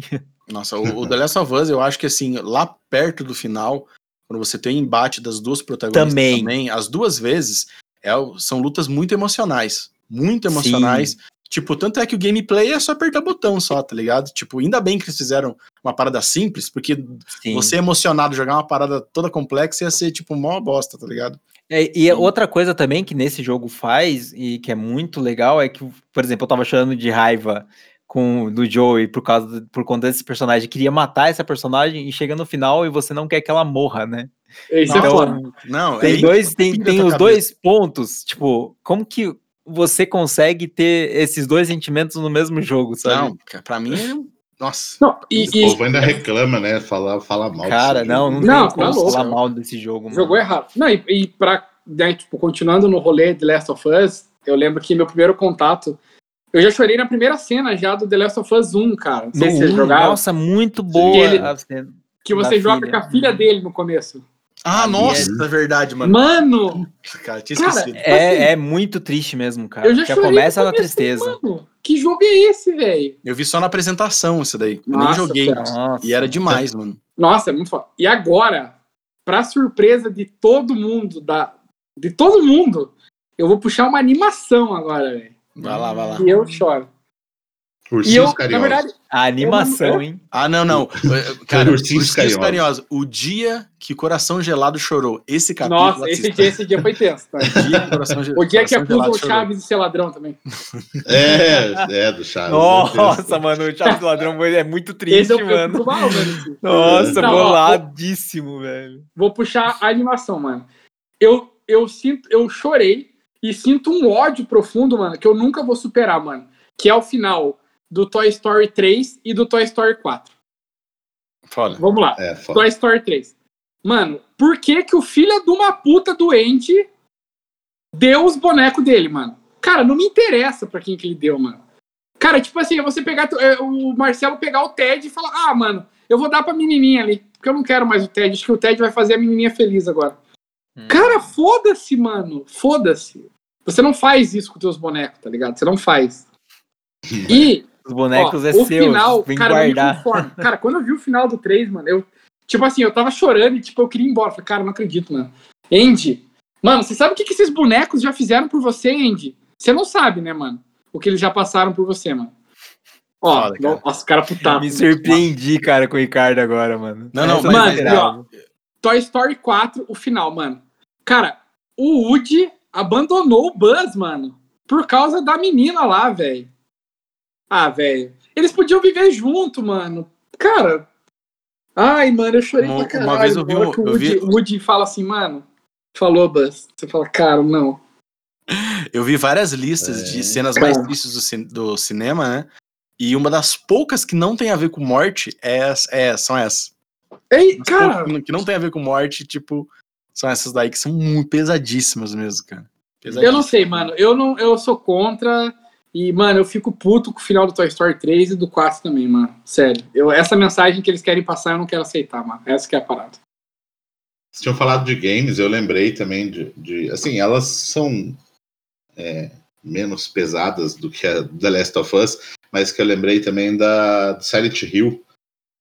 Nossa, o, o The Last of Us, eu acho que assim, lá perto do final, quando você tem o embate das duas protagonistas Também. também, as duas vezes, é, são lutas muito emocionais. Muito emocionais. Tipo, tanto é que o gameplay é só apertar botão só, tá ligado? Tipo, ainda bem que eles fizeram uma parada simples, porque Sim. você emocionado jogar uma parada toda complexa ia ser, tipo, mó bosta, tá ligado? É, e outra coisa também que nesse jogo faz e que é muito legal é que, por exemplo, eu tava chorando de raiva com do Joey por causa do- por conta desse personagem, queria matar essa personagem e chega no final e você não quer que ela morra, né? Isso é Então, foda. Não, Tem é dois, tem, tem os dois pontos, tipo, como que você consegue ter esses dois sentimentos no mesmo jogo, sabe? Não, pra mim é Nossa. Não, e, O e povo ainda reclama, né? Fala, fala mal. Cara, desse não, jogo. não, Não, tem tá louco. falar mal desse jogo, mano. jogou errado. Não, e, e pra, né, tipo, continuando no rolê de Last of Us, eu lembro que meu primeiro contato. Eu já chorei na primeira cena já do The Last of Us 1, cara. Não sei No se vocês um, jogaram. Nossa, muito boa. Ele- a cena. que você joga filha. com a filha dele no começo. Ah, nossa, é- é verdade, mano. Mano, Cara, tinha Cara, esquecido. assim, É, é muito triste mesmo, cara. eu já, Já começa na tristeza. Mano, que jogo é esse, velho? Eu vi só na apresentação isso daí. Eu nem Nossa, joguei. cara. Nossa. E era demais, mano. Nossa, é muito foda. E agora, pra surpresa de todo mundo, da, de todo mundo, eu vou puxar uma animação agora, velho. Vai lá, vai lá. E eu choro. E Ursinhos eu, na carinhosos. verdade, A animação, Eu- hein? Ah, não, não. Cara, Ursinhos Ursinhos Carinhosos. Carinhosos. O dia que Coração Gelado chorou. Esse capítulo. nossa, esse dia, esse dia foi tenso, tá? O dia que Coração, O dia que Gelado o. Chaves de ser ladrão também. É, é, do Chaves. Nossa, mano, o Chaves Ladrão é muito triste, Esse fico mano. mal, mano. Nossa, Não, ó, boladíssimo, velho. Vou puxar a animação, mano. Eu, eu sinto, eu chorei e sinto um ódio profundo, mano, que eu nunca vou superar, mano. Que é o final do Toy Story 3 e do Toy Story 4. Foda. Vamos lá. É, foda. Toy Story 3. Mano, por que que o filho de uma puta doente deu os bonecos dele, mano? Cara, não me interessa pra quem que ele deu, mano. Cara, tipo assim, é você pegar é, o Marcelo pegar o Ted e falar: "Ah, mano, eu vou dar pra menininha ali, porque eu não quero mais o Ted, acho que o Ted vai fazer a menininha feliz agora". Hum. Cara, foda-se, mano. Foda-se. Você não faz isso com teus bonecos, tá ligado? Você não faz. E Os bonecos Ó, é o seu, final, vem cara, guardar. Cara, quando eu vi o final do 3, mano, eu. Tipo assim, eu tava chorando e, tipo, eu queria ir embora. Falei, cara, não acredito, mano. Andy, mano, você sabe o que, que esses bonecos já fizeram por você, Andy? Você não sabe, né, mano? O que eles já passaram por você, mano. Ó, Foda, cara. nossa, cara putaço. Me surpreendi, cara, com o Ricardo agora, mano. Não, não, Essa eu mas- esperava. Toy Story 4, o final, mano. Cara, o Woody abandonou o Buzz, mano. Por causa da menina lá, velho. Ah, velho. Eles podiam viver junto, mano. Cara. Ai, mano, eu chorei Uma- pra uma caralho. vez eu vi um- que o eu Woody, vi- Woody fala assim, mano. Falou, Buzz. Você fala, cara, não. Eu vi várias listas É. de cenas mais tristes do, cin- do cinema, né? E uma das poucas que não tem a ver com morte é, é são essas. Ei, As cara. que não tem a ver com morte, tipo, são essas daí que são muito pesadíssimas mesmo, cara. Eu não sei, mano. Eu não, eu sou contra. E, mano, eu fico puto com o final do Toy Story 3 e do 4 também, mano. Sério. Eu, essa mensagem que eles querem passar, eu não quero aceitar, mano. Essa que é a parada. Vocês tinham falado de games, eu lembrei também de. de- assim, elas são é, menos pesadas do que a The Last of Us, mas que eu lembrei também da Silent Hill.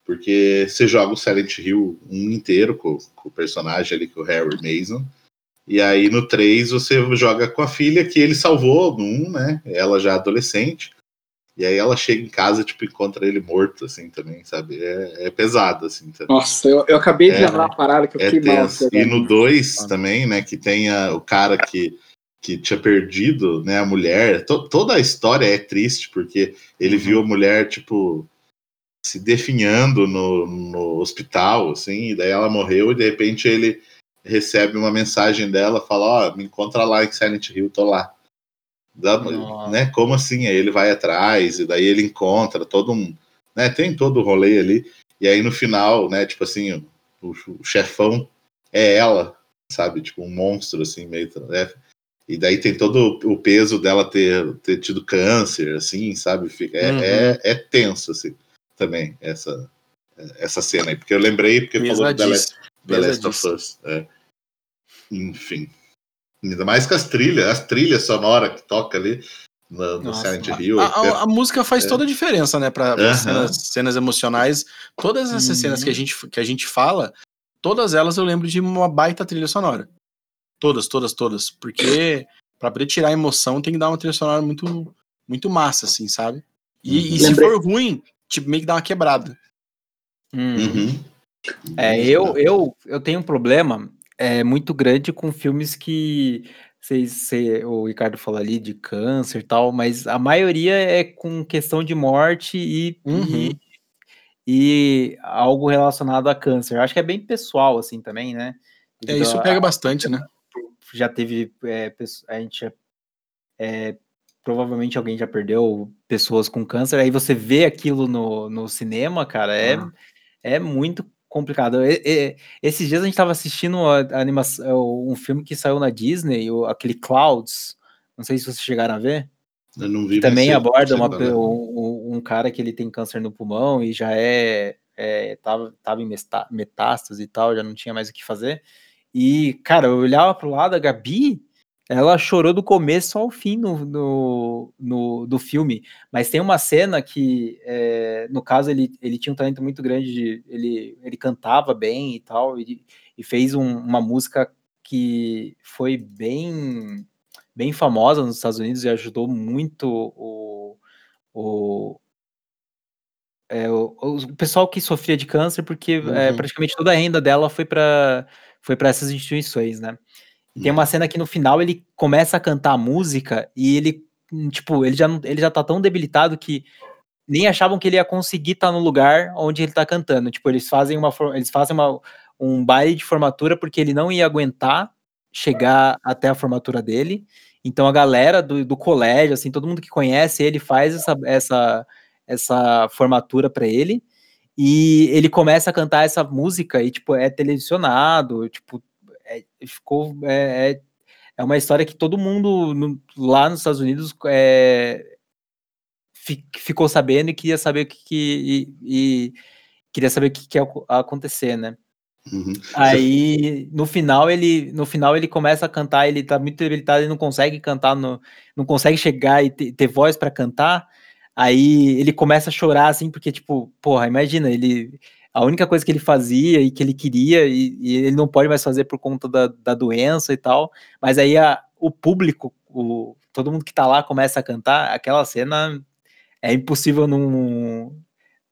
Porque você joga o Silent Hill um inteiro com, com o personagem ali, com o Harry Mason. E aí no 3 você joga com a filha que ele salvou no 1, né? Ela já adolescente. E aí ela chega em casa, tipo, encontra ele morto, assim, também, sabe? É, é pesado, assim. Também. Nossa, eu, eu acabei de É, lembrar uma parada que eu É fiquei mal. tenso. E no 2 também, né, que tem a- o cara que, que tinha perdido, né, a mulher. To- toda a história é triste, porque ele viu a mulher, tipo, se definhando no, no hospital, assim, e daí ela morreu e de repente ele recebe uma mensagem dela, fala, ó, me encontra lá em Silent Hill, tô lá. Nossa. né, como assim? Aí ele vai atrás, e daí ele encontra todo um. Né, tem todo o rolê ali. E aí no final, né, tipo assim, o, o chefão é ela, sabe? Tipo, um monstro, assim, meio. Né? E daí tem todo o peso dela ter, ter tido câncer, assim, sabe? Fica, é, Uhum. é, é tenso, assim, também, essa, essa cena aí. Porque eu lembrei, porque falou do The Last, Pesadíssimo. The Last of. Us. é. Enfim. Ainda mais com as trilhas, as trilhas sonoras que toca ali no, no Nossa, Silent A, Hill. a- a- a música faz É. toda a diferença, né? Para Aham. cenas, cenas emocionais. Todas essas Uhum. cenas que a, gente, que a gente fala, todas elas eu lembro de uma baita trilha sonora. Todas, todas, todas. Porque pra poder tirar a emoção tem que dar uma trilha sonora muito, muito massa, assim, sabe? E, e se for ruim, tipo, meio que dá uma quebrada. Hum. Uhum. É, eu, eu, eu tenho um problema é, muito grande com filmes que cê- o Ricardo falou ali de câncer e tal, mas a maioria é com questão de morte e, Uhum. e, e algo relacionado a câncer. Acho que é bem pessoal, assim, também, né? É, isso a- pega bastante, né? já teve é, a gente é, provavelmente alguém já perdeu pessoas com câncer aí você vê aquilo no, no cinema cara é, Ah. é muito complicado E- e- esses dias a gente estava assistindo a, a animação um filme que saiu na Disney o- aquele Clouds não sei se vocês chegaram a ver Eu não vi também aborda uma, né? um, um- cara que ele tem câncer no pulmão e já é, é tava, tava em metástase e tal, já não tinha mais o que fazer. E, cara, eu olhava pro lado, a Gabi, ela chorou do começo ao fim no, no, no- do filme. Mas tem uma cena que, é, no caso, ele, ele tinha um talento muito grande, de, ele, ele cantava bem e tal, e, e fez um- uma música que foi bem bem famosa nos Estados Unidos e ajudou muito o, o, é, o, o pessoal que sofria de câncer, porque é, Uhum. praticamente toda a renda dela foi para foi para essas instituições, né? E Tem uma cena que no final ele começa a cantar a música e ele, tipo, ele já, ele já tá tão debilitado que nem achavam que ele ia conseguir estar no lugar onde ele tá cantando. Tipo, eles fazem uma eles fazem uma, um baile de formatura porque ele não ia aguentar chegar até a formatura dele. Então a galera do, do colégio, assim, todo mundo que conhece ele faz essa essa essa formatura para ele. E ele começa a cantar essa música e tipo é televisionado, tipo é- ficou é, é, é uma história que todo mundo no- lá nos Estados Unidos é, fi- ficou sabendo e queria saber o que, que- e, e queria saber o que, que ia ac- acontecer, né? Uhum. Aí no final ele no final ele começa a cantar, ele tá muito debilitado, ele não consegue cantar, no, não consegue chegar e ter, ter voz para cantar. Aí ele começa a chorar assim, porque tipo, porra, imagina, ele a única coisa que ele fazia e que ele queria e, e ele não pode mais fazer por conta da, da doença e tal. Mas aí a, o público, o, todo mundo que tá lá começa a cantar, aquela cena é impossível não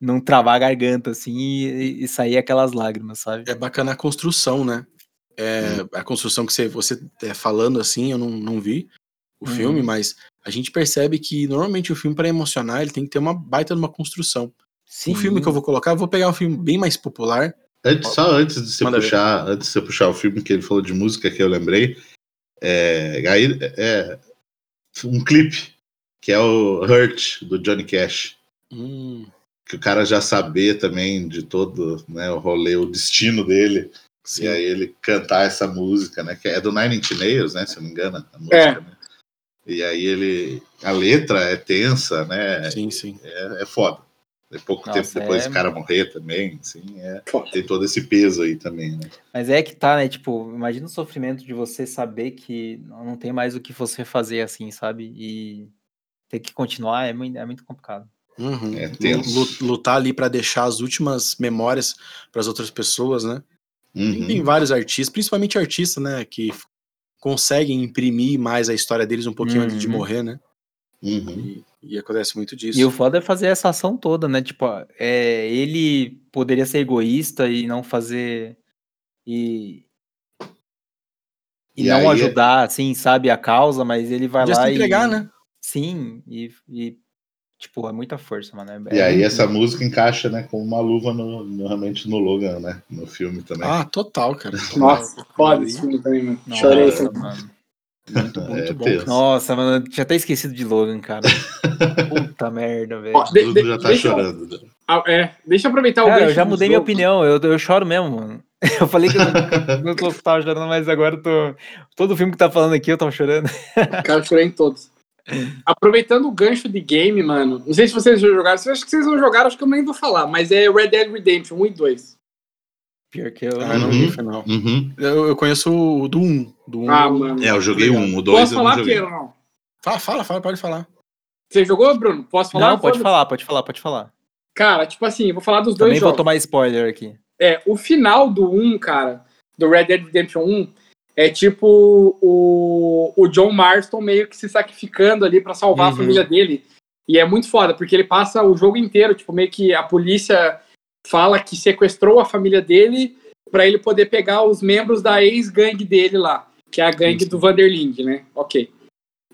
não travar a garganta assim e, e sair aquelas lágrimas, sabe? É bacana a construção, né? É, a construção que você, você é, falando assim, eu não, não vi o Uhum. filme, mas a gente percebe que normalmente o filme, para emocionar, ele tem que ter uma baita de uma construção. Sim. O filme que eu vou colocar, eu vou pegar um filme bem mais popular. Antes, só antes de você Manda ver. puxar, antes de você puxar o filme que ele falou de música que eu lembrei, é, aí é um clipe que é o Hurt do Johnny Cash, Hum, que o cara já sabia também de todo, né, o rolê, o destino dele, sim. e aí ele cantar essa música, né, que é do Nine Inch Nails, né, se eu não me engano, a música, É. né? E aí ele, a letra é tensa, né, sim, sim. é, é foda. É pouco Nossa, tempo depois é- o cara morrer também, assim, é, tem todo esse peso aí também, né. Mas é que tá, né? Tipo, imagina o sofrimento de você saber que não tem mais o que você fazer assim, sabe? E ter que continuar é muito, é muito complicado. Uhum. É tenso. Lu- Lutar ali para deixar as últimas memórias para as outras pessoas, né? Tem, Uhum. tem vários artistas, principalmente artistas, né? Que conseguem imprimir mais a história deles um pouquinho antes de Uhum. morrer, né? Uhum. E, e acontece muito disso. E o foda é fazer essa ação toda, né? Tipo, é, ele poderia ser egoísta e não fazer. E. E, E não é- ajudar, assim, sabe, a causa, mas ele vai Podia lá se e. entregar, né? Sim, e, e, Tipo, é muita força, mano. É- E é aí muito- essa música encaixa, né, com uma luva no, no- realmente no Logan, né? No filme também. Ah, total, cara. Nossa, foda esse filme também, mano. Chorei. mano. Muito, muito É bom. tenso. Nossa, mano, eu tinha até esquecido de Logan, cara. Puta merda, velho. Ó, de- Tudo de- já tá deixa eu- chorando. já. Ah, é, deixa eu aproveitar o Cara, eu já mudei minha opinião, eu, eu choro mesmo, mano. Eu falei que eu não, não tô- tava chorando, mas agora eu tô. Todo filme que tá falando aqui eu tava chorando. Cara, eu chorei em todos. Aproveitando o gancho de game, mano. Não sei se vocês já jogaram. Se eu acho que vocês não jogaram, acho que eu nem vou falar. Mas é Red Dead Redemption 1 e 2. Pior que eu. Ah, não Uhum. vi o final. Uhum. Eu, eu conheço o do 1. Do 1 Ah, mano. É, eu joguei Legal. um, o dois Posso eu não falar, Não. Fala, fala, fala, pode falar. Você jogou, Bruno? Posso falar? Não, pode Foda-se. falar, pode falar, pode falar. Cara, tipo assim, vou falar dos dois Também vou jogos. tomar spoiler aqui. É, o final do 1, cara, do Red Dead Redemption 1, é tipo o, o John Marston meio que se sacrificando ali pra salvar Uhum. a família dele. E é muito foda, porque ele passa o jogo inteiro, tipo, meio que a polícia fala que sequestrou a família dele pra ele poder pegar os membros da ex-gangue dele lá, que é a gangue do Vanderlinde, né? Ok.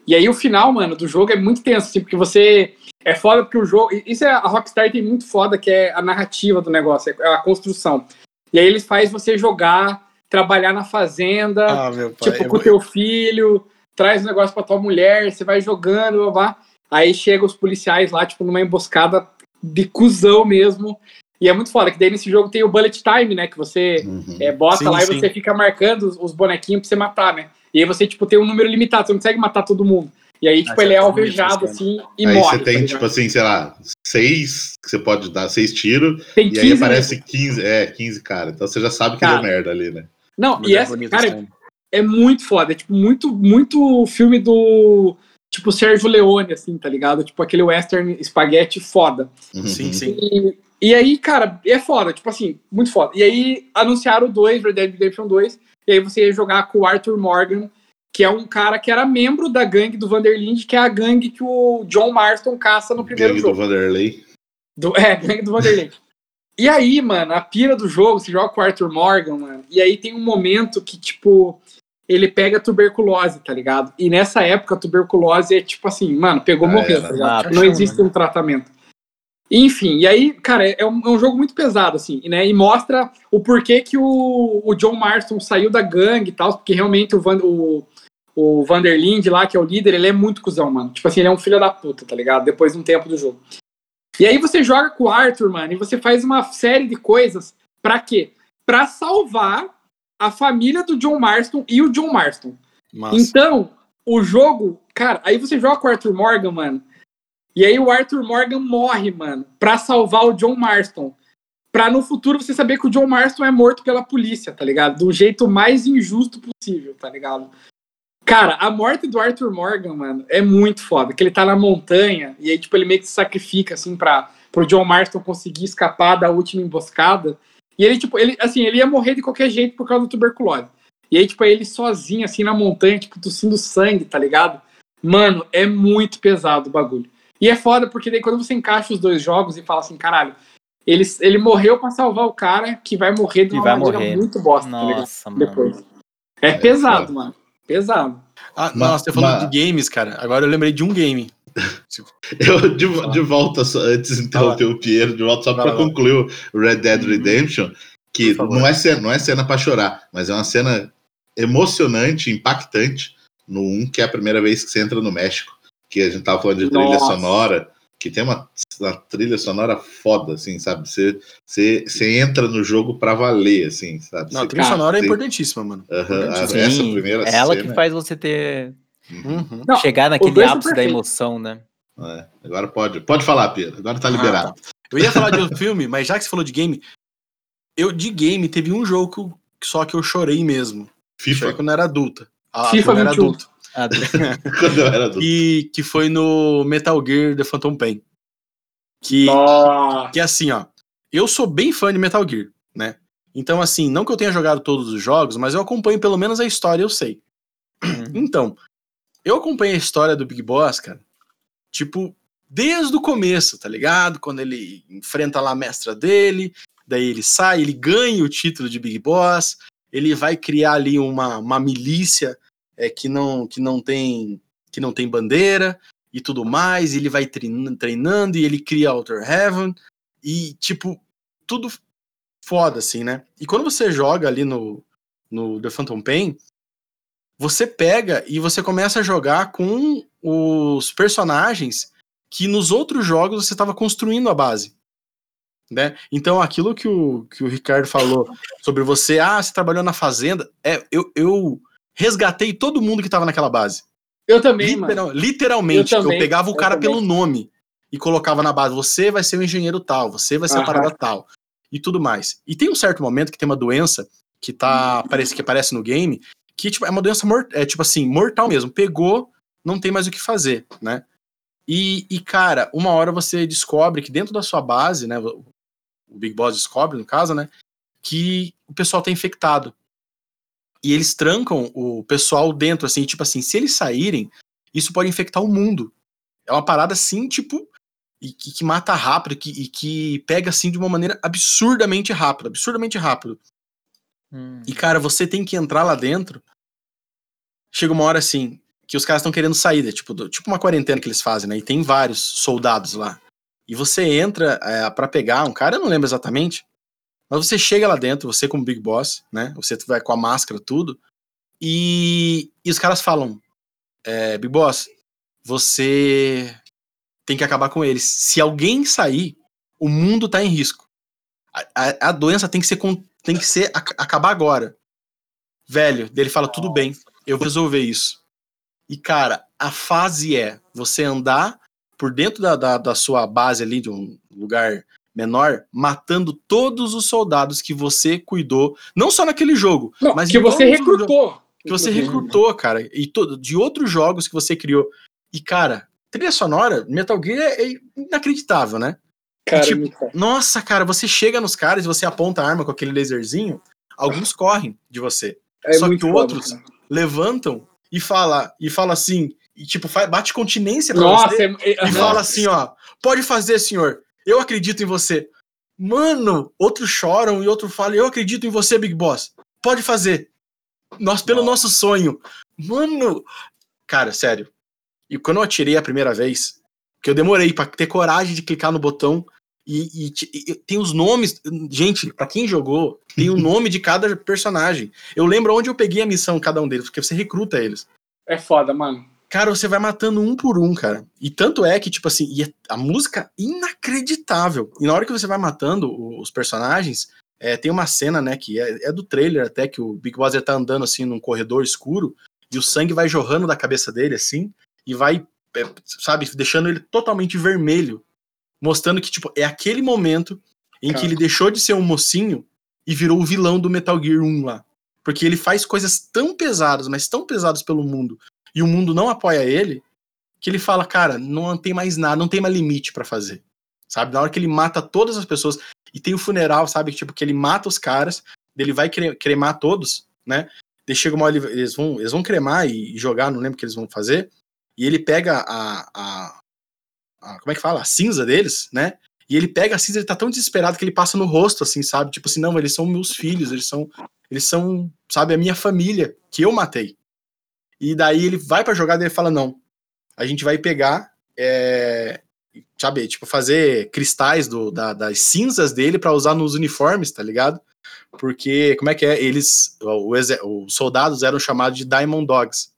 E aí o final, mano, do jogo é muito tenso, assim, porque você. É foda porque o jogo. Isso é a Rockstar tem muito foda, que é a narrativa do negócio, é a construção. E aí eles faz você jogar, trabalhar na fazenda, Ah, pai. tipo, com o teu filho, traz o negócio pra tua mulher, você vai jogando, blá, blá. aí chega os policiais lá, tipo, numa emboscada de cuzão mesmo. E é muito foda, que daí nesse jogo tem o bullet time, né? Que você Uhum. é, bota Sim, lá sim. e você fica marcando os, os bonequinhos pra você matar, né? E aí você, tipo, tem um número limitado, você não consegue matar todo mundo. E aí, tipo, Ah, ele é certo, alvejado, assim, e Aí morre. você tem, tá tipo assim, sei lá, seis que você pode dar, seis tiros, tem e aí 15 aparece 15, é, 15 cara. Então você já sabe que Cara, deu merda ali, né? Não, Mas e é essa, bonito cara, filme. é muito foda. É tipo muito, muito filme do. Tipo Sérgio Leone, assim, tá ligado? Tipo aquele western espaguete foda. Uhum. Sim, sim. E, e aí, cara, é foda, tipo assim, muito foda. E aí anunciaram o 2, Red Dead Redemption 2, e aí você ia jogar com o Arthur Morgan, que é um cara que era membro da gangue do Vanderlinde, que é a gangue que o John Marston caça no primeiro Gangue do jogo. Vanderlei. Do, é, gangue do Vanderlei. e aí, mano, a pira do jogo, você joga com o Arthur Morgan, mano, e aí tem um momento que, tipo, ele pega tuberculose, tá ligado? E nessa época, tuberculose é tipo assim, mano, pegou, Ah, morreu, era. tá ligado? Ah, Não existe né? um tratamento. Enfim, e aí, cara, é um, é um jogo muito pesado, assim, né? E mostra o porquê que o, o John Marston saiu da gangue e tal, porque realmente o, Van, o, o Vanderlinde lá, que é o líder, ele é muito cuzão, mano. Tipo assim, ele é um filho da puta, tá ligado? Depois de um tempo do jogo. E aí você joga com o Arthur, mano, e você faz uma série de coisas pra quê? Pra salvar a família do John Marston e o John Marston. Massa. Então, o jogo, cara, aí você joga com o Arthur Morgan, mano. E aí o Arthur Morgan morre, mano, pra salvar o John Marston. Pra no futuro você saber que o John Marston é morto pela polícia, tá ligado? Do jeito mais injusto possível, tá ligado? Cara, a morte do Arthur Morgan, mano, é muito foda. Que ele tá na montanha e aí, tipo, ele meio que se sacrifica, assim, pra, pro John Marston conseguir escapar da última emboscada. E ele, tipo, ele, assim, ele ia morrer de qualquer jeito por causa da tuberculose. E aí, tipo, ele sozinho, assim, na montanha, tipo, tossindo sangue, tá ligado? Mano, é muito pesado o bagulho. E é foda, porque daí quando você encaixa os dois jogos e fala assim, caralho, ele, ele morreu pra salvar o cara que vai morrer de E uma vai maneira morrer. muito bosta, tá? Nossa, mano. Depois. É, É, pesado, foda. mano. Pesado. Ah, Ma- nossa, você falou ma- de games, cara. Agora eu lembrei de um game. Eu, de, de volta, só, antes de interromper o Pierre, de volta só para concluir o Red Dead Uhum. Redemption, que não é, cena, não é cena para chorar, mas é uma cena emocionante, impactante no 1, que é a primeira vez que você entra no México, que a gente tava falando de trilha Nossa. sonora, que tem uma, uma trilha sonora foda, assim, sabe? Você, você, você entra no jogo para valer, assim, sabe? Não, a trilha Cara, sonora é importantíssima, mano. Aham, a- Sim, essa primeira é ela cena, que faz você ter. Uhum. Não, chegar naquele são ápice da emoção, né? é, agora pode, pode falar, Pedro, agora tá Ah, liberado. Eu ia falar de um filme, mas já que você falou de game, eu de game teve um jogo que só que eu chorei mesmo. Chorei FIFA, quando eu era adulta. Ah, FIFA quando eu era 21. adulto. Quando eu era adulto. E que foi no Metal Gear The Phantom Pain. Que, Nossa. que assim, ó. Eu sou bem fã de Metal Gear, né? Então, assim, não que eu tenha jogado todos os jogos, mas eu acompanho pelo menos a história, eu sei. Então, eu acompanhei a história do Big Boss, cara, tipo, desde o começo, tá ligado? Quando ele enfrenta lá a mestra dele, daí ele sai, ele ganha o título de Big Boss, ele vai criar ali uma, uma milícia é, que, não, que, não tem, que não tem bandeira e tudo mais, e ele vai treinando, e ele cria Outer Heaven, e tipo, tudo foda, assim, né? E quando você joga ali no, no The Phantom Pain, você pega e você começa a jogar com os personagens que nos outros jogos você estava construindo a base. Né? Então, aquilo que o, que o Ricardo falou sobre você, ah, você trabalhou na fazenda, é, eu, eu resgatei todo mundo que estava naquela base. Eu também, Literal, mano. literalmente, Eu eu, também, pegava o eu cara pelo nome e colocava na base, você vai ser o engenheiro tal, você vai ser a parada tal, e tudo mais. E tem um certo momento que tem uma doença que tá, parece que aparece no game, que tipo, é uma doença é tipo assim, mortal mesmo, pegou, não tem mais o que fazer, né? E, e, cara, uma hora você descobre que dentro da sua base, né, o o Big Boss descobre, no caso, né, que o pessoal tá infectado. E eles trancam o pessoal dentro, assim, tipo assim, se eles saírem, isso pode infectar o mundo. É uma parada assim, tipo, e que, que mata rápido que, e que pega assim de uma maneira absurdamente rápida, absurdamente rápido. Hum. E cara, você tem que entrar lá dentro. Chega uma hora assim que os caras estão querendo sair, né? tipo, do- tipo uma quarentena que eles fazem, né? E tem vários soldados lá. E você entra é, para pegar um cara, eu não lembro exatamente, mas você chega lá dentro, você como Big Boss, né? Você vai com a máscara, tudo. E, e os caras falam: é, Big Boss, você tem que acabar com eles. Se alguém sair, o mundo tá em risco. A, a- a doença tem que ser, tem que ser ac- acabar agora. Velho, dele fala: tudo bem, eu vou resolver isso. E cara, a fase é você andar por dentro da, da, da sua base ali, de um lugar menor, matando todos os soldados que você cuidou, não só naquele jogo, Não, mas que você jogos recrutou. que você recrutou, cara, e to- de outros jogos que você criou. E, cara, trilha sonora, Metal Gear é, é inacreditável, né? Cara, tipo, muito bom. Nossa, cara, você chega nos caras e você aponta a arma com aquele laserzinho, alguns correm de você. É só que outros levantam e fala, e fala assim, e tipo, bate continência pra Nossa, você é, é, e fala assim, ó, pode fazer, senhor. Eu acredito em você. Mano, outros choram e outro fala, eu acredito em você, Big Boss. Pode fazer. Nós pelo nosso sonho. Mano, cara, sério. E quando eu atirei a primeira vez, que eu demorei pra ter coragem de clicar no botão e, e e tem os nomes, gente, pra quem jogou, tem o nome de cada personagem. Eu lembro onde eu peguei a missão cada um deles, porque você recruta eles. é foda, mano. Cara, você vai matando um por um, cara. E tanto é que, tipo assim, é- a música inacreditável. E na hora que você vai matando os personagens, é, tem uma cena, né, que é, é do trailer até, que o Big ele tá andando assim num corredor escuro e o sangue vai jorrando da cabeça dele, assim, e vai, é, sabe, deixando ele totalmente vermelho. Mostrando que, tipo, é aquele momento em que ele deixou de ser um mocinho e virou o vilão do Metal Gear 1 lá. Porque ele faz coisas tão pesadas, mas tão pesadas pelo mundo, e o mundo não apoia ele, que ele fala, cara, não tem mais nada, não tem mais limite pra fazer. Sabe? Na hora que ele mata todas as pessoas, e tem o funeral, sabe? Tipo, que ele mata os caras, ele vai cre- cremar todos, né? Daí chega uma hora, ele- eles vão, eles vão cremar e e jogar, não lembro o que eles vão fazer, e ele pega a, a, a- como é que fala? A cinza deles, né? E ele pega a cinza, ele tá tão desesperado que ele passa no rosto, assim, sabe? Tipo assim, não, eles são meus filhos, eles são, eles são, sabe, a minha família, que eu matei. E daí ele vai pra jogar e ele fala, não, a gente vai pegar, é, sabe, tipo, fazer cristais do, da- das cinzas dele pra usar nos uniformes, tá ligado? Porque, como é que é? Eles, o, exe- os soldados eram chamados de Diamond Dogs.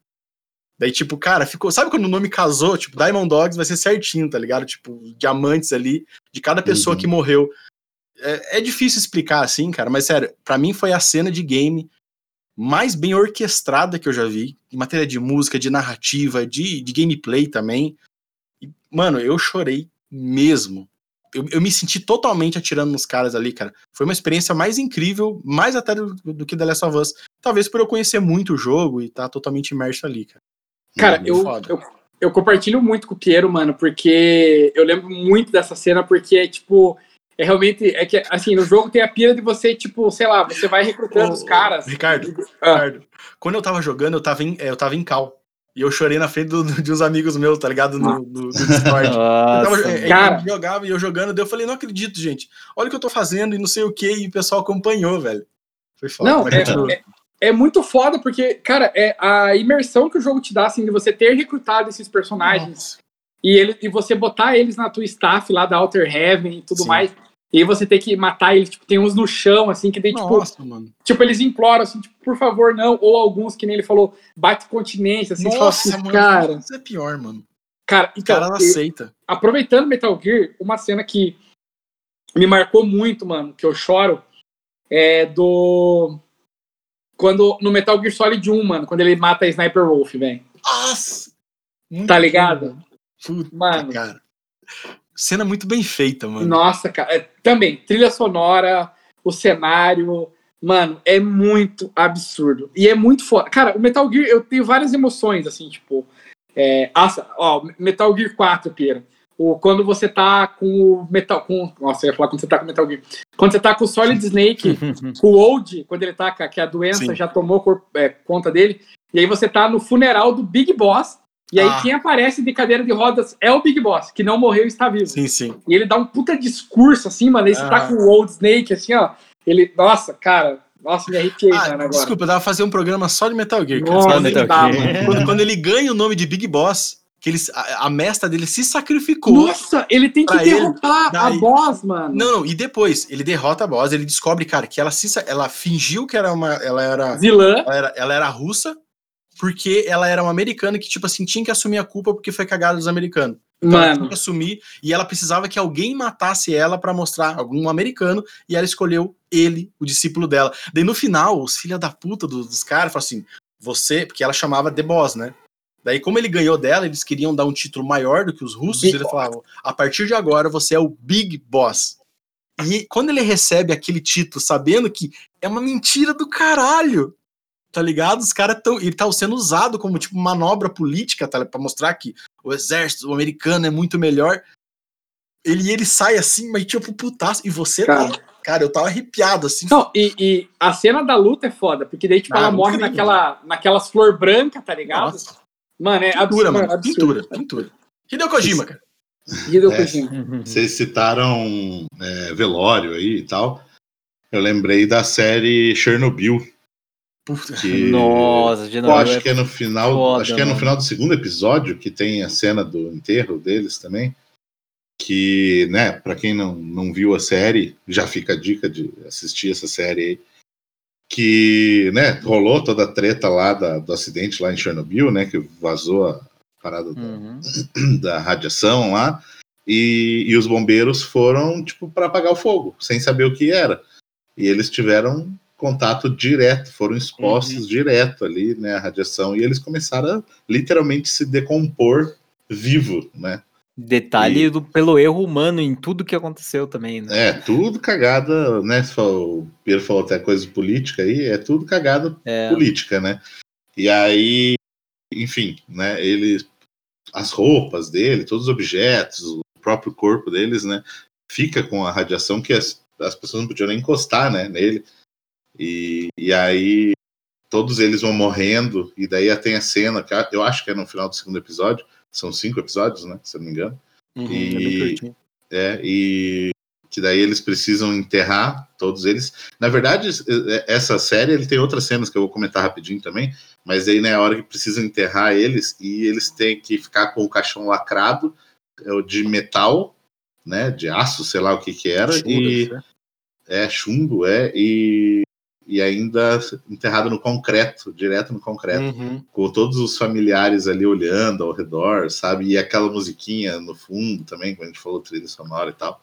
Daí, tipo, cara, ficou. Sabe quando o nome casou? Tipo, Diamond Dogs vai ser certinho, tá ligado? Tipo, diamantes ali de cada pessoa Uhum. que morreu. É, é difícil explicar assim, cara, mas sério, pra mim foi a cena de game mais bem orquestrada que eu já vi, em matéria de música, de narrativa, de, de gameplay também. E, mano, eu chorei mesmo. Eu, eu me senti totalmente atirando nos caras ali, cara. Foi uma experiência mais incrível, mais até do, do que The Last of Us. Talvez por eu conhecer muito o jogo e estar totalmente imerso ali, cara. Cara, Muito eu, eu, eu compartilho muito com o Piero, mano, porque eu lembro muito dessa cena, porque, tipo, é realmente. É que, assim, no jogo tem a pira de você, tipo, sei lá, você vai recrutando Ô, os caras. Ricardo, Ah. Ricardo, quando eu tava jogando, eu tava em, eu tava em cal. E eu chorei na frente do- de uns amigos meus, tá ligado? No, no- no Discord. Eu tava- Nossa, é, é, cara. ele jogava e eu jogando, daí eu falei, não acredito, gente. Olha o que eu tô fazendo e não sei o que, e o pessoal acompanhou, velho. Foi foda. Não, é, é, é muito foda, porque, cara, é a imersão que o jogo te dá, assim, de você ter recrutado esses personagens Nossa. e, ele, e você botar eles na tua staff lá da Outer Heaven e tudo Sim. mais. E aí você ter que matar eles, tipo, tem uns no chão, assim, que daí, tipo, Nossa, mano. tipo, eles imploram, assim, tipo, por favor, não. Ou alguns, que nem ele falou, bate continência, assim, fala Nossa, assim, mano. cara. Isso é pior, mano. Cara, O então, cara não aceita. aproveitando Metal Gear, uma cena que me marcou muito, mano, que eu choro, é do. Quando. No Metal Gear Solid 1, mano, quando ele mata a Sniper Wolf, velho. Nossa! Tá ligado? Puta, Mano. cara. Cena muito bem feita, mano. Nossa, cara. é, também, trilha sonora, o cenário. Mano, é muito absurdo. E é muito foda. Cara, o Metal Gear, eu tenho várias emoções, assim, tipo. É, ó, Metal Gear 4, Pira. O, quando você tá com o Metal. Com, nossa, eu ia falar quando você tá com o Metal Gear. Quando você tá com o Solid Snake, com o Old, quando ele tá, com a- que a doença Sim. já tomou corpo- é, conta dele. E aí você tá no funeral do Big Boss. E aí Ah. quem aparece de cadeira de rodas é o Big Boss, que não morreu e está vivo. Sim, sim. E ele dá um puta discurso, assim, mano. Você tá Ah. com o Old Snake, assim, ó. Ele. Nossa, cara. Nossa, me arrepiei, Ah, mano, agora. desculpa, eu dava pra fazer um programa só de Metal Gear. cara. Nossa, Quando, Metal ele, dá, Gear. mano. quando- quando ele ganha o nome de Big Boss, que ele, a, a mestra dele se sacrificou. Nossa, ele tem que Pra ele, derrotar daí- a boss, mano. Não, não, e depois ele derrota a boss, ele descobre, cara, que ela se ela fingiu que era uma ela era Vilã. ela era, ela era russa porque ela era uma americana que tipo assim tinha que assumir a culpa porque foi cagada dos americanos. Então ela tinha Mano. que assumir e ela precisava que alguém matasse ela pra mostrar algum americano e ela escolheu ele, o discípulo dela. Daí no final, os filha da puta dos, dos caras falaram assim: "Você", porque ela chamava The Boss, né? Daí como ele ganhou dela, eles queriam dar um título maior do que os russos, Big eles Boss. falavam: "A partir de agora você é o Big Boss". E quando ele recebe aquele título, sabendo que é uma mentira do caralho, tá ligado? Os caras tão. Ele tá sendo usado como tipo manobra política, tá? Pra mostrar que o exército o americano é muito melhor. Ele, ele sai assim, mas tipo, putaço. E você Cara. tá. Cara, eu tava arrepiado assim. Não, e, e a cena da luta é foda, porque daí, tipo, Ah, ela morre incrível. naquela, naquelas flor branca, tá ligado? Nossa, Mano, é pintura, absurdo. mano. absurdo. Pintura, pintura. Hideo Kojima, cara. Hideo É. Kojima. Vocês citaram é, velório aí e tal. Eu lembrei da série Chernobyl. Puta. Que Nossa, de eu novo. acho que é no final. foda, acho que é no final do segundo episódio que tem a cena do enterro deles também. Que, né, pra quem não, não viu a série, já fica a dica de assistir essa série aí. Que, né, rolou toda a treta lá da- do acidente lá em Chernobyl, né? Que vazou a parada da, Uhum. da radiação lá e, e os bombeiros foram tipo para apagar o fogo sem saber o que era e eles tiveram contato direto foram expostos direto ali né à radiação e eles começaram a literalmente se decompor vivo né Detalhe E- do, pelo erro humano em tudo que aconteceu também, né? é tudo cagada né o Pedro falou até coisa política aí é tudo cagada É, política, né? E aí, enfim, né? Ele, as roupas dele, todos os objetos, o próprio corpo deles, né? Fica com a radiação que as, as pessoas não podiam nem encostar, né? Nele. E, e aí todos eles vão morrendo e daí tem a cena que eu acho que é no final do segundo episódio. São cinco episódios, né? Se eu não me engano. Uhum, E- é. É, e que daí eles precisam enterrar todos eles. Na verdade, eh, essa série ele tem outras cenas que eu vou comentar rapidinho também, mas aí né, a hora que precisam enterrar eles e eles têm que ficar com o caixão lacrado é de metal, né, de aço, sei lá o que que era, Chumbo, e né? é chumbo, é e e ainda enterrado no concreto, direto no concreto Uhum. com todos os familiares ali olhando ao redor, sabe? E aquela musiquinha no fundo também, quando a gente falou trilha sonora e tal.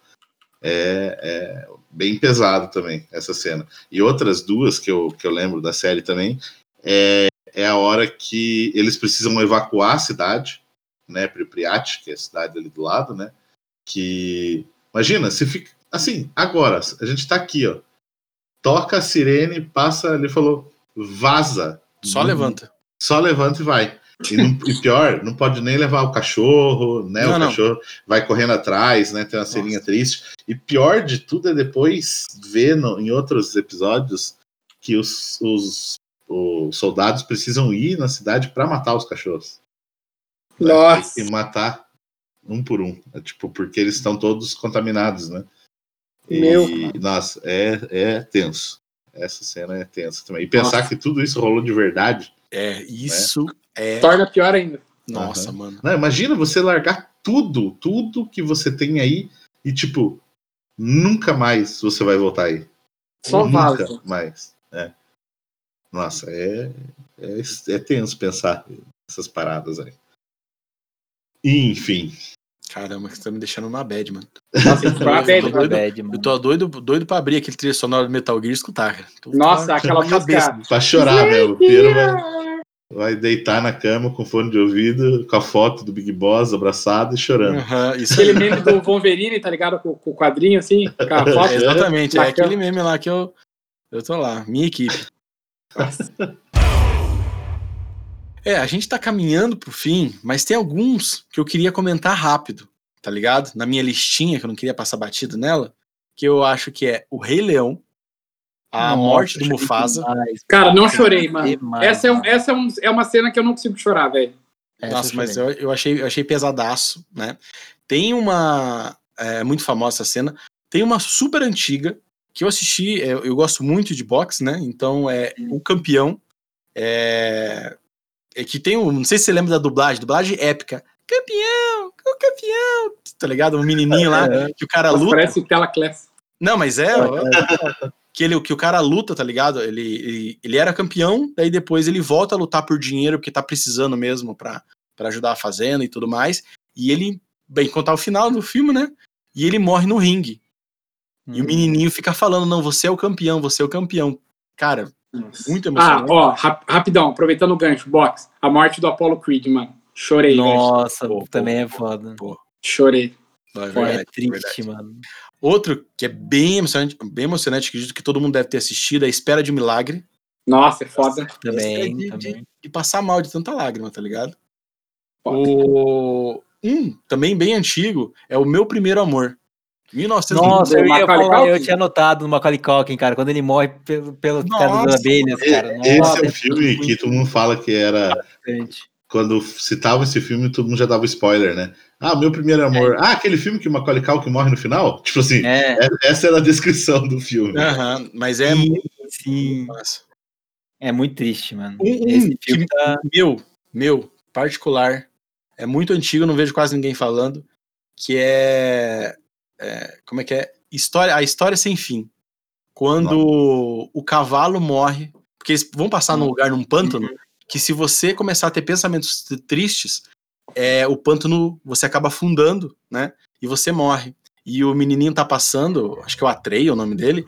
É, é bem pesado também, essa cena. E outras duas que eu, que eu lembro da série também é, é a hora que eles precisam evacuar a cidade, né? Pripyat, que é a cidade ali do lado, né? Que. Imagina, se fica. Assim, agora, a gente tá aqui, ó. Toca a sirene, passa ali falou, vaza. Só Não- levanta. só levanta e vai. E, não- e pior, não pode nem levar o cachorro, né? Não, o não. cachorro vai correndo atrás, né? Tem uma ceninha triste. E pior de tudo é depois ver no- em outros episódios que os, os, os soldados precisam ir na cidade para matar os cachorros. Nossa. Tem que matar um por um. É, tipo, porque eles estão todos contaminados, né? E, Meu. nossa, é, é tenso. Essa cena é tensa também. E pensar que tudo isso rolou de verdade. É, isso é. Torna pior ainda. Nossa, Aham. mano. Não, imagina você largar tudo, tudo que você tem aí e, tipo, nunca mais você vai voltar aí. Só nunca vaza. mais. É. Nossa, é, é, é tenso pensar essas paradas aí. Enfim. Caramba, você tá me deixando uma bad, mano. Nossa, foi uma Doido, bad, doido. Bad, mano. Eu tô doido, doido pra abrir aquele trilha sonoro do Metal Gear e escutar, cara. Tô- Nossa, tô- aquela tô na cabeça. música- Pra chorar mesmo. O Piero vai, vai deitar na cama com fone de ouvido, com a foto do Big Boss abraçado e chorando. Aham, isso. Aquele meme do Wolverine, tá ligado? Com, com o quadrinho assim, com a foto. É, exatamente, é Bacana. aquele meme lá que eu, eu tô lá, minha equipe. É, a gente tá caminhando pro fim, mas tem alguns que eu queria comentar rápido, tá ligado? Na minha listinha, que eu não queria passar batido nela, que eu acho que é o Rei Leão, a Nossa, morte do Mufasa. demais. Cara, não chorei, mano. Demais, Essa, é, um- essa é, um- é uma cena que eu não consigo chorar, velho. Nossa, mas chorei. eu, eu, achei, eu achei pesadaço, né? Tem uma. É muito famosa essa cena. Tem uma super antiga que eu assisti. é, eu gosto muito de boxe, né? Então é o campeão. É, é que tem um. Não sei se você lembra da dublagem, dublagem épica. Campeão! O campeão! Tá ligado? Um menininho lá que o cara luta. parece tela class. Não, mas é. ó, que, ele, que o cara luta, tá ligado? Ele, ele, ele era campeão, daí depois ele volta a lutar por dinheiro, porque tá precisando mesmo pra, pra ajudar a fazenda e tudo mais. E ele, bem, contar o final do filme, né? E ele morre no ringue. E o Hum. menininho fica falando: não, você é o campeão, você é o campeão. Cara, muito Ah, emocionante. ó, rap- rapidão, aproveitando o gancho, box. A morte do Apollo Creed, mano. Chorei. Nossa, Pô, pô, também é pô, foda. Pô, Chorei. não, é é triste, verdade. mano. Outro que é bem emocionante, bem emocionante, acredito que todo mundo deve ter assistido, é A Espera de um Milagre. Nossa, é foda. É Também, de, também. de- de passar mal de tanta lágrima, tá ligado? Foda. O um também bem antigo é o Meu Primeiro Amor. 1900 Nossa, eu ia falar, eu Culkin? tinha anotado no Macaulay Culkin, cara, quando ele morre pelo, pelo causa Nossa, das abelhas, cara. Esse Nossa, é um filme que todo mundo fala que era. bastante. Quando citava esse filme, todo mundo já dava spoiler, né? Ah, meu primeiro amor. Ah, aquele filme que o Macaulay Culkin morre no final? Tipo assim, É, é- essa era a descrição do filme. Mas é Sim, muito sim. massa. É muito triste, mano. Um, um Esse filme que- tá. meu, meu, particular, é muito antigo, não vejo quase ninguém falando, que é, é, como é que é? História, a história sem fim. Quando o cavalo morre, porque eles vão passar num lugar num pântano, que se você começar a ter pensamentos tristes, é, o pântano você acaba afundando, né? E você morre. E o menininho tá passando, acho que é o Atrei, é o nome dele,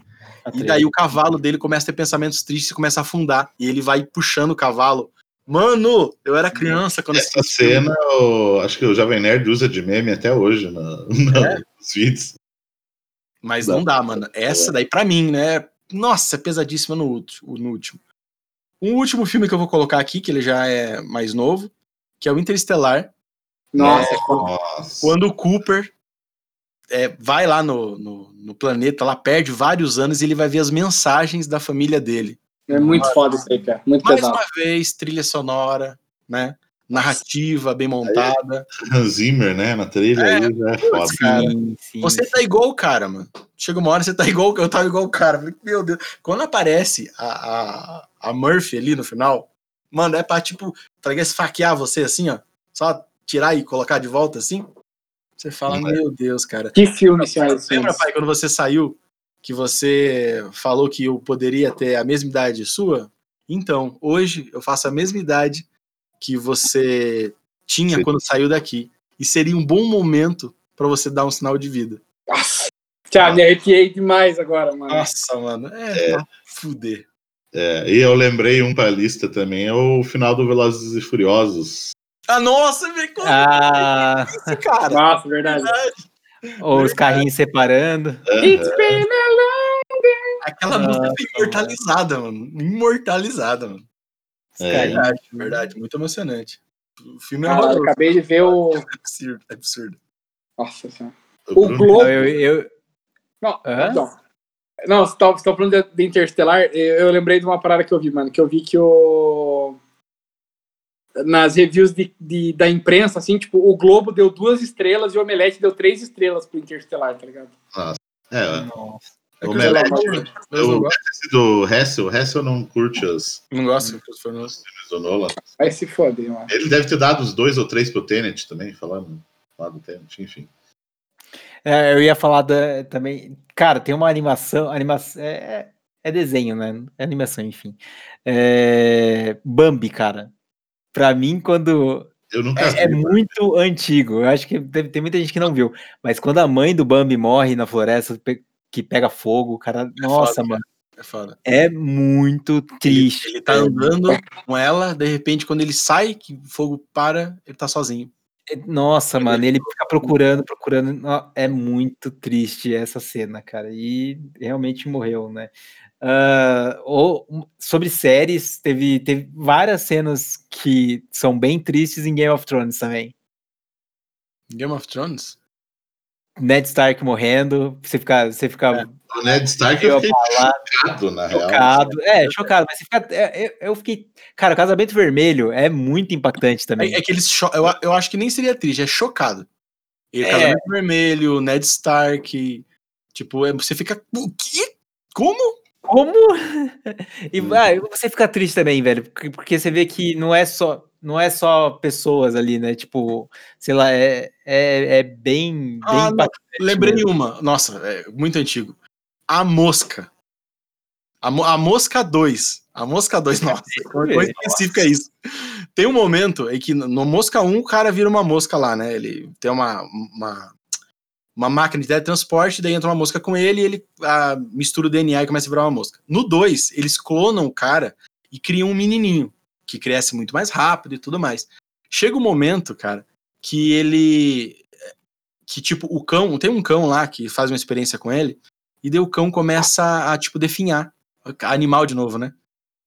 e daí o cavalo dele começa a ter pensamentos tristes e começa a afundar. E ele vai puxando o cavalo. Mano, eu era criança quando Essa cena, o- acho que o Jovem Nerd usa de meme até hoje na, na- nos vídeos. Mas não dá, mano. Essa daí, pra mim, né? Nossa, é pesadíssima no, no último. Um último filme que eu vou colocar aqui, que ele já é mais novo, que é o Interestelar. Nossa, é foda. Nossa. Quando o Cooper é, vai lá no, no, no planeta, lá perde vários anos e ele vai ver as mensagens da família dele. É muito foda isso aí, cara. Muito Mais pesado. uma vez, trilha sonora, né? Narrativa bem montada. Hans Zimmer, né? Na trilha É, aí já é foda. cara. Sim, sim. Você tá igual o cara, mano. Chega uma hora você tá igual, eu tava igual o cara. Meu Deus. Quando aparece a, a, a Murphy ali no final, mano, é pra, tipo, tá esfaquear você assim, ó. Só tirar e colocar de volta assim. Você fala, Não é. meu Deus, cara. Que filme, senhoras e Lembra, pai, quando você saiu, que você falou que eu poderia ter a mesma idade sua? Então, hoje eu faço a mesma idade que você tinha Sim. quando saiu daqui. E seria um bom momento pra você dar um sinal de vida. Nossa, Cara, me arrepiei demais agora, mano. Nossa, mano. É, pra fuder. É, e eu lembrei um pra lista também, é o final do Velozes e Furiosos. Ah, nossa, velho, como Ah, é isso, cara? Nossa, verdade. Ou os carrinhos separando. It's been Aquela Nossa, música foi imortalizada, mano. Imortalizada, mano. É. Verdade, verdade. Muito emocionante. O filme é eu horroroso. acabei de ver o. É absurdo, é absurdo. Nossa senhora. O Globo. Eu, eu, Não, Hã? não. Não, você tá, você tá falando de, de Interstellar, eu, eu lembrei de uma parada que eu vi, mano, que eu vi que o. Nas reviews de, de- da imprensa, assim, tipo, o Globo deu duas estrelas e o Omelete deu três estrelas pro Interstellar, tá ligado? É, nossa. É O eu Omelete- eu eu não gosto. do Hessel, o Hessel não curte os Não gosto do Christopher Nolan. do Nolan. Vai se foder, mano. Ele deve ter dado os dois ou três pro Tenet também, falando lá do Tenet, enfim. É, eu ia falar da, também. Cara, tem uma animação. animação é, é desenho, né? É animação, enfim. É, Bambi, cara. Pra mim, quando. Eu nunca É, é muito antigo. Eu acho que deve ter muita gente que não viu. Mas quando a mãe do Bambi morre na floresta, que pega fogo, cara. Nossa, foda, mano. É foda. É muito triste. Ele tá andando com ela, de repente, quando ele sai, que o fogo para, ele tá sozinho. É- Nossa, mano, ele fica procurando, procurando. É muito triste essa cena, cara. E realmente morreu, né? Ah, ou, sobre séries, teve, teve várias cenas que são bem tristes em Game of Thrones também. Game of Thrones? Ned Stark morrendo, você fica, você fica O Ned Stark eu eu fiquei chocado, na real. chocado. É, chocado, mas você fica. é, eu, eu fiquei. Cara, o casamento vermelho é muito impactante também. É, é que eles eu, eu acho que nem seria triste, é chocado. E É. Casamento Vermelho, Ned Stark. Tipo, é- você fica. O quê? Como? Como? e Hum. ah, você fica triste também, velho, porque, você vê que não é só não é só pessoas ali, né? Tipo, sei lá, é, é, é bem, Ah, Lembrei mesmo. uma. Nossa, é muito antigo. A Mosca. A, a Mosca 2. A Mosca 2, nossa. Coisa específica é isso. Tem um momento em que no Mosca 1 o cara vira uma mosca lá, né? Ele tem uma, uma, uma máquina de teletransporte, daí entra uma mosca com ele e ele ah, mistura o DNA e começa a virar uma mosca. No 2, eles clonam o cara e criam um menininho que cresce muito mais rápido e tudo mais. Chega um momento, cara, que ele. Que tipo, o cão. Tem um cão lá que faz uma experiência com ele, e daí o cão começa a, tipo, definhar. Animal de novo, né?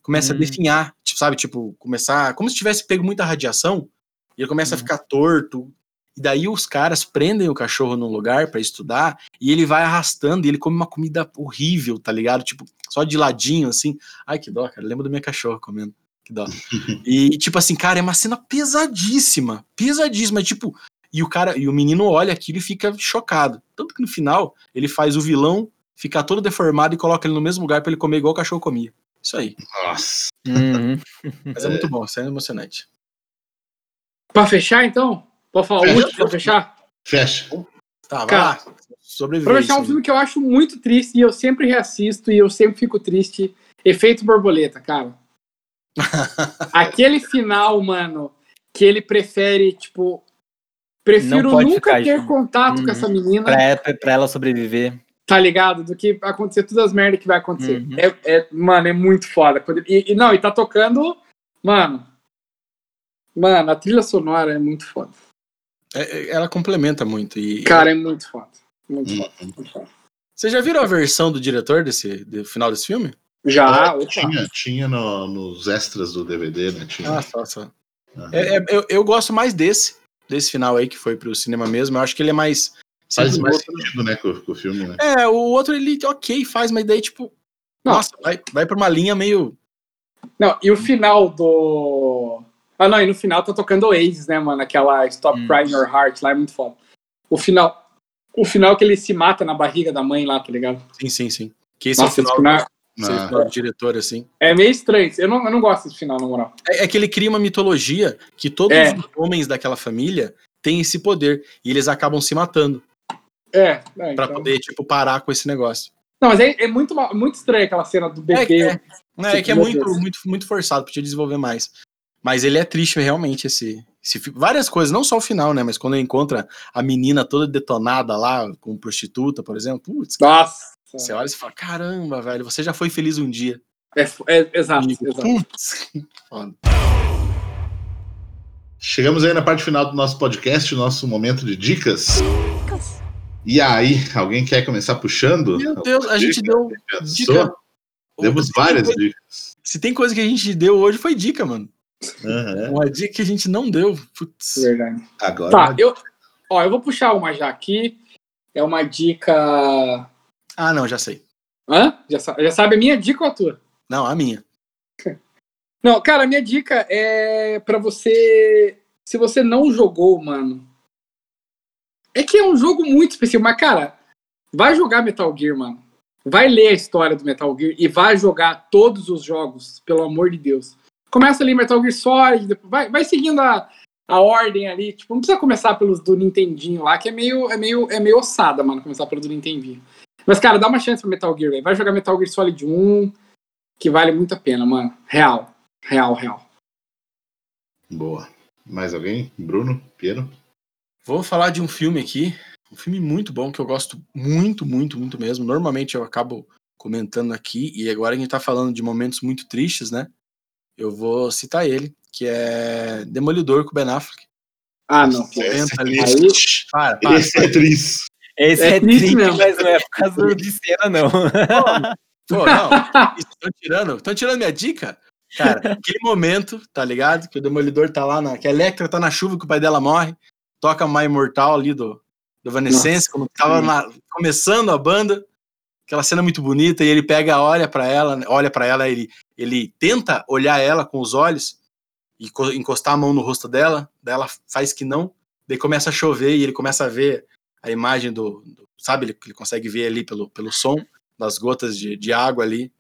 Começa Hum. a definhar, tipo, sabe? Tipo, começar. Como se tivesse pego muita radiação, e ele começa a Uhum. ficar torto. E daí os caras prendem o cachorro num lugar pra estudar, e ele vai arrastando, e ele come uma comida horrível, tá ligado? Tipo, só de ladinho, assim. Ai, que dó, cara. Lembro da minha cachorra comendo. Que dó. E, tipo assim, cara, é uma cena pesadíssima. Pesadíssima. Tipo, e o cara, e o menino olha aquilo e fica chocado. Tanto que no final, ele faz o vilão ficar todo deformado e coloca ele no mesmo lugar pra ele comer igual o cachorro comia. Isso aí. Nossa. Uhum. Mas é, muito bom, isso é emocionante. Pra fechar, então? Pode falar o Fecha. último pra fechar? Fecha. Tá, vai Cara, lá. Sobreviver. Pra fechar um filme que eu acho muito triste e eu sempre reassisto e eu sempre fico triste. Efeito borboleta, cara. Aquele final, mano, que ele prefere, tipo. Prefiro nunca ter junto. contato Uhum. com essa menina, pra, pra ela sobreviver. tá ligado? Do que acontecer todas as merdas que vai acontecer. Uhum. É, é- mano, é muito foda. E, e não, e tá tocando. Mano. Mano, a trilha sonora é muito foda. É, é, ela complementa muito. E, Cara, é muito foda. Muito Hum. foda. muito foda. Vocês já viram a versão do diretor desse do final desse filme? Já, Ah, tinha tinha no- nos extras do DVD, né? Tinha. Ah, só, só. Aham. É, é, eu, eu gosto mais desse, desse final aí que foi pro cinema mesmo. Eu acho que ele é mais. Faz mais outro- sentido, né, com, com o filme, né? É, o outro ele, ok, faz, mas daí, tipo. Não. Nossa, vai, vai pra uma linha meio. Não, e o final do. Ah, não, e no final tá tocando Oasis, né, mano? Aquela Stop Hum. Crying Your Heart lá é muito foda. O final. O final que ele se mata na barriga da mãe lá, tá ligado? Sim, sim, sim. Que esse Nossa, é o esse final, final é o Ah. final do diretor, assim. é meio estranho. Eu não, eu não gosto desse final, na moral. É, é que ele cria uma mitologia que todos É. os homens daquela família têm esse poder. E eles acabam se matando É, é pra então- poder, tipo, parar com esse negócio. Não, mas é, é muito, muito estranho aquela cena do É, bebê. é, é, é que é muito, muito, muito forçado, podia desenvolver mais. Mas ele é triste, realmente, esse, esse. Várias coisas, não só o final, né? Mas quando ele encontra a menina toda detonada lá, com prostituta, por exemplo, putz, Nossa. você olha e fala: caramba, velho, você já foi feliz um dia. É, é, exato, E, exato. putz, foda. Chegamos aí na parte final do nosso podcast, o nosso momento de dicas. E aí, alguém quer começar puxando? Meu Deus, a gente deu dica. Demos várias dicas. Se tem coisa que a gente deu hoje, foi dica, mano. Aham. Uma dica que a gente não deu. Putz. Verdade. Agora. Tá, eu, ó, eu vou puxar uma já aqui. É uma dica. Ah, não, já sei. Hã? Já, já sabe a minha dica ou a tua? Não, a minha. Não, cara, a minha dica é pra você. Se você não jogou, mano. É que é um jogo muito específico, mas, cara, vai jogar Metal Gear, mano. Vai ler a história do Metal Gear e vai jogar todos os jogos, pelo amor de Deus. Começa ali Metal Gear Solid, vai, vai seguindo a, a ordem ali. Tipo, não precisa começar pelos do Nintendinho lá, que é meio, é meio, é meio ossada, mano, começar pelo do Nintendinho. Mas, cara, dá uma chance pro Metal Gear, velho. Vai jogar Metal Gear Solid 1, que vale muito a pena, mano. Real. Real, real. Boa. Mais alguém? Bruno? Piero? Vou falar de um filme aqui. Um filme muito bom que eu gosto muito, muito, muito mesmo. Normalmente eu acabo comentando aqui, e agora a gente tá falando de momentos muito tristes, né? Eu vou citar ele, que é Demolidor com o Ben Affleck. Ah, não. pô. Momento ali. Aí- Para, para. Esse é triste. Esse É é, triste triste, mesmo. mas não é por causa de cena, não. Pô, não. Estão tirando, tão tirando minha dica? Cara, aquele momento, tá ligado? Que o Demolidor tá lá, na, que a Electra tá na chuva, que o pai dela morre, toca My Imortal ali do, do Evanescence, quando tava na- começando a banda, aquela cena muito bonita, e ele pega, olha pra ela, olha para ela, ele, ele tenta olhar ela com os olhos e co- encostar a mão no rosto dela, daí ela faz que não, daí começa a chover e ele começa a ver a imagem do, do- sabe, ele, ele consegue ver ali pelo, pelo som das gotas de, de água ali.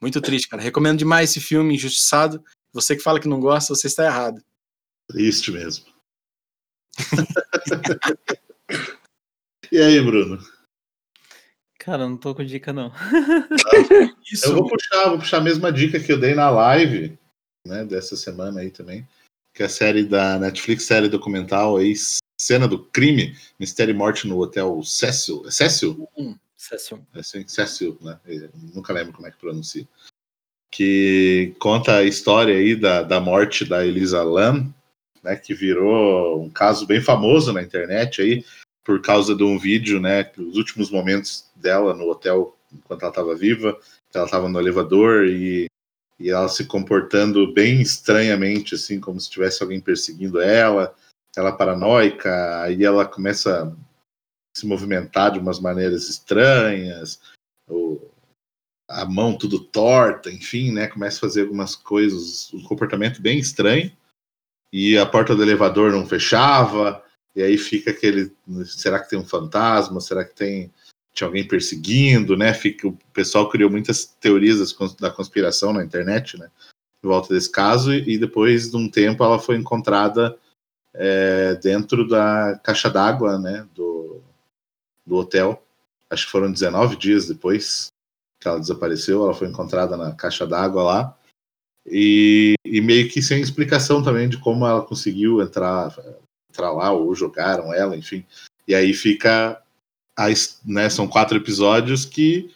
Muito triste, cara. Recomendo demais esse filme, Injustiçado. Você que fala que não gosta, você está errado. Triste mesmo. e aí, Bruno? Cara, não tô com dica, não. Isso, Eu vou puxar, vou puxar a mesma dica que eu dei na live, né, dessa semana aí também, que é a série da Netflix, série documental aí, Cena do Crime, Mistério e Morte no Hotel Cecil. É Cecil? Session. É assim, Cecil, né? Eu nunca lembro como é que pronuncia. Que conta a história aí da, da morte da Elisa Lam, né, que virou um caso bem famoso na internet aí, por causa de um vídeo, né, os últimos momentos dela no hotel enquanto ela estava viva, ela estava no elevador e, e ela se comportando bem estranhamente, assim, como se tivesse alguém perseguindo ela, ela paranoica, aí ela começa a se movimentar de umas maneiras estranhas, o, a mão tudo torta, enfim, né, começa a fazer algumas coisas, um comportamento bem estranho, e a porta do elevador não fechava, e aí fica aquele, será que tem um fantasma, será que tem tinha alguém perseguindo, né? Fica, o pessoal criou muitas teorias da conspiração na internet, né? Em volta desse caso, e, e depois de um tempo ela foi encontrada é, dentro da caixa d'água, né? Do, do hotel. Acho que foram 19 dias depois que ela desapareceu, ela foi encontrada na caixa d'água lá. E, e meio que sem explicação também de como ela conseguiu entrar, entrar lá, ou jogaram ela, enfim. E aí fica a né, são quatro episódios que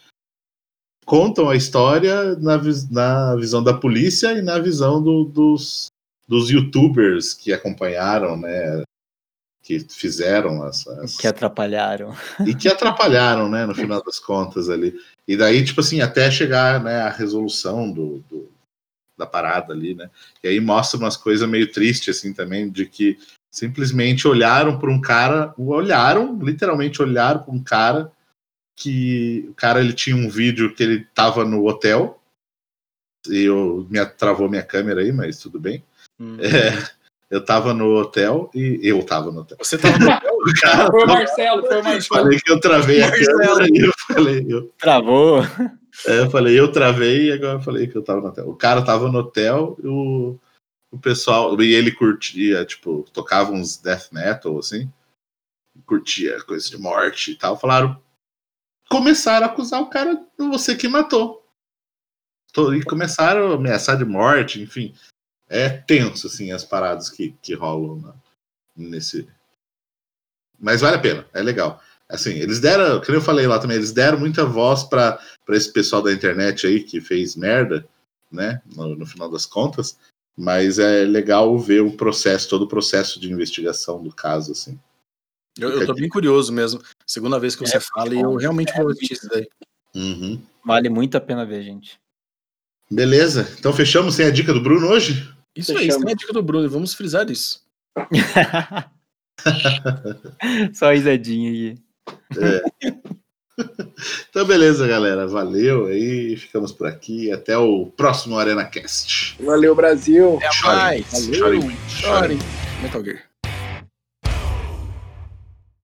contam a história na, na visão da polícia e na visão do- dos, dos youtubers que acompanharam, né? Que fizeram as, as- Que atrapalharam. e que atrapalharam, né, no final das contas ali. E daí, tipo assim, até chegar né, à resolução do, do- da parada ali, né? E aí mostra umas coisas meio tristes, assim, também, de que simplesmente olharam para um cara, olharam, literalmente olharam para um cara que o cara ele tinha um vídeo que ele tava no hotel e eu me travou minha câmera aí, mas tudo bem. Hum. É, eu tava no hotel e eu tava no hotel. Você tava no O cara Foi o Marcelo, foi o Marcelo. falei que eu travei a câmera e eu falei, eu, Travou. é, eu falei, eu travei e agora eu falei que eu tava no hotel. O cara tava no hotel e o, o pessoal, e ele curtia, tipo, tocava uns death metal, assim, curtia coisa de morte e tal. Falaram, começaram a acusar o cara, você que matou. E começaram a ameaçar de morte, enfim. É tenso, assim, as paradas que, que rolam na- nesse. Mas vale a pena, é legal. Assim, eles deram, como eu falei lá também, eles deram muita voz para esse pessoal da internet aí que fez merda, né, no, no final das contas. Mas é legal ver o processo, todo o processo de investigação do caso, assim. Eu, eu tô bem curioso mesmo. Segunda vez que você É, fala e eu realmente vou assistir isso daí. Uhum. Vale muito a pena ver, gente. Beleza, então fechamos sem a dica do Bruno hoje? Isso aí, Fechamos. isso é a dica do Bruno, vamos frisar isso. Só risadinha aí. Então, beleza, galera. Valeu aí. Ficamos por aqui. Até o próximo Arena Cast. Valeu, Brasil. Até mais. Chorem. Chorem. Metal Gear.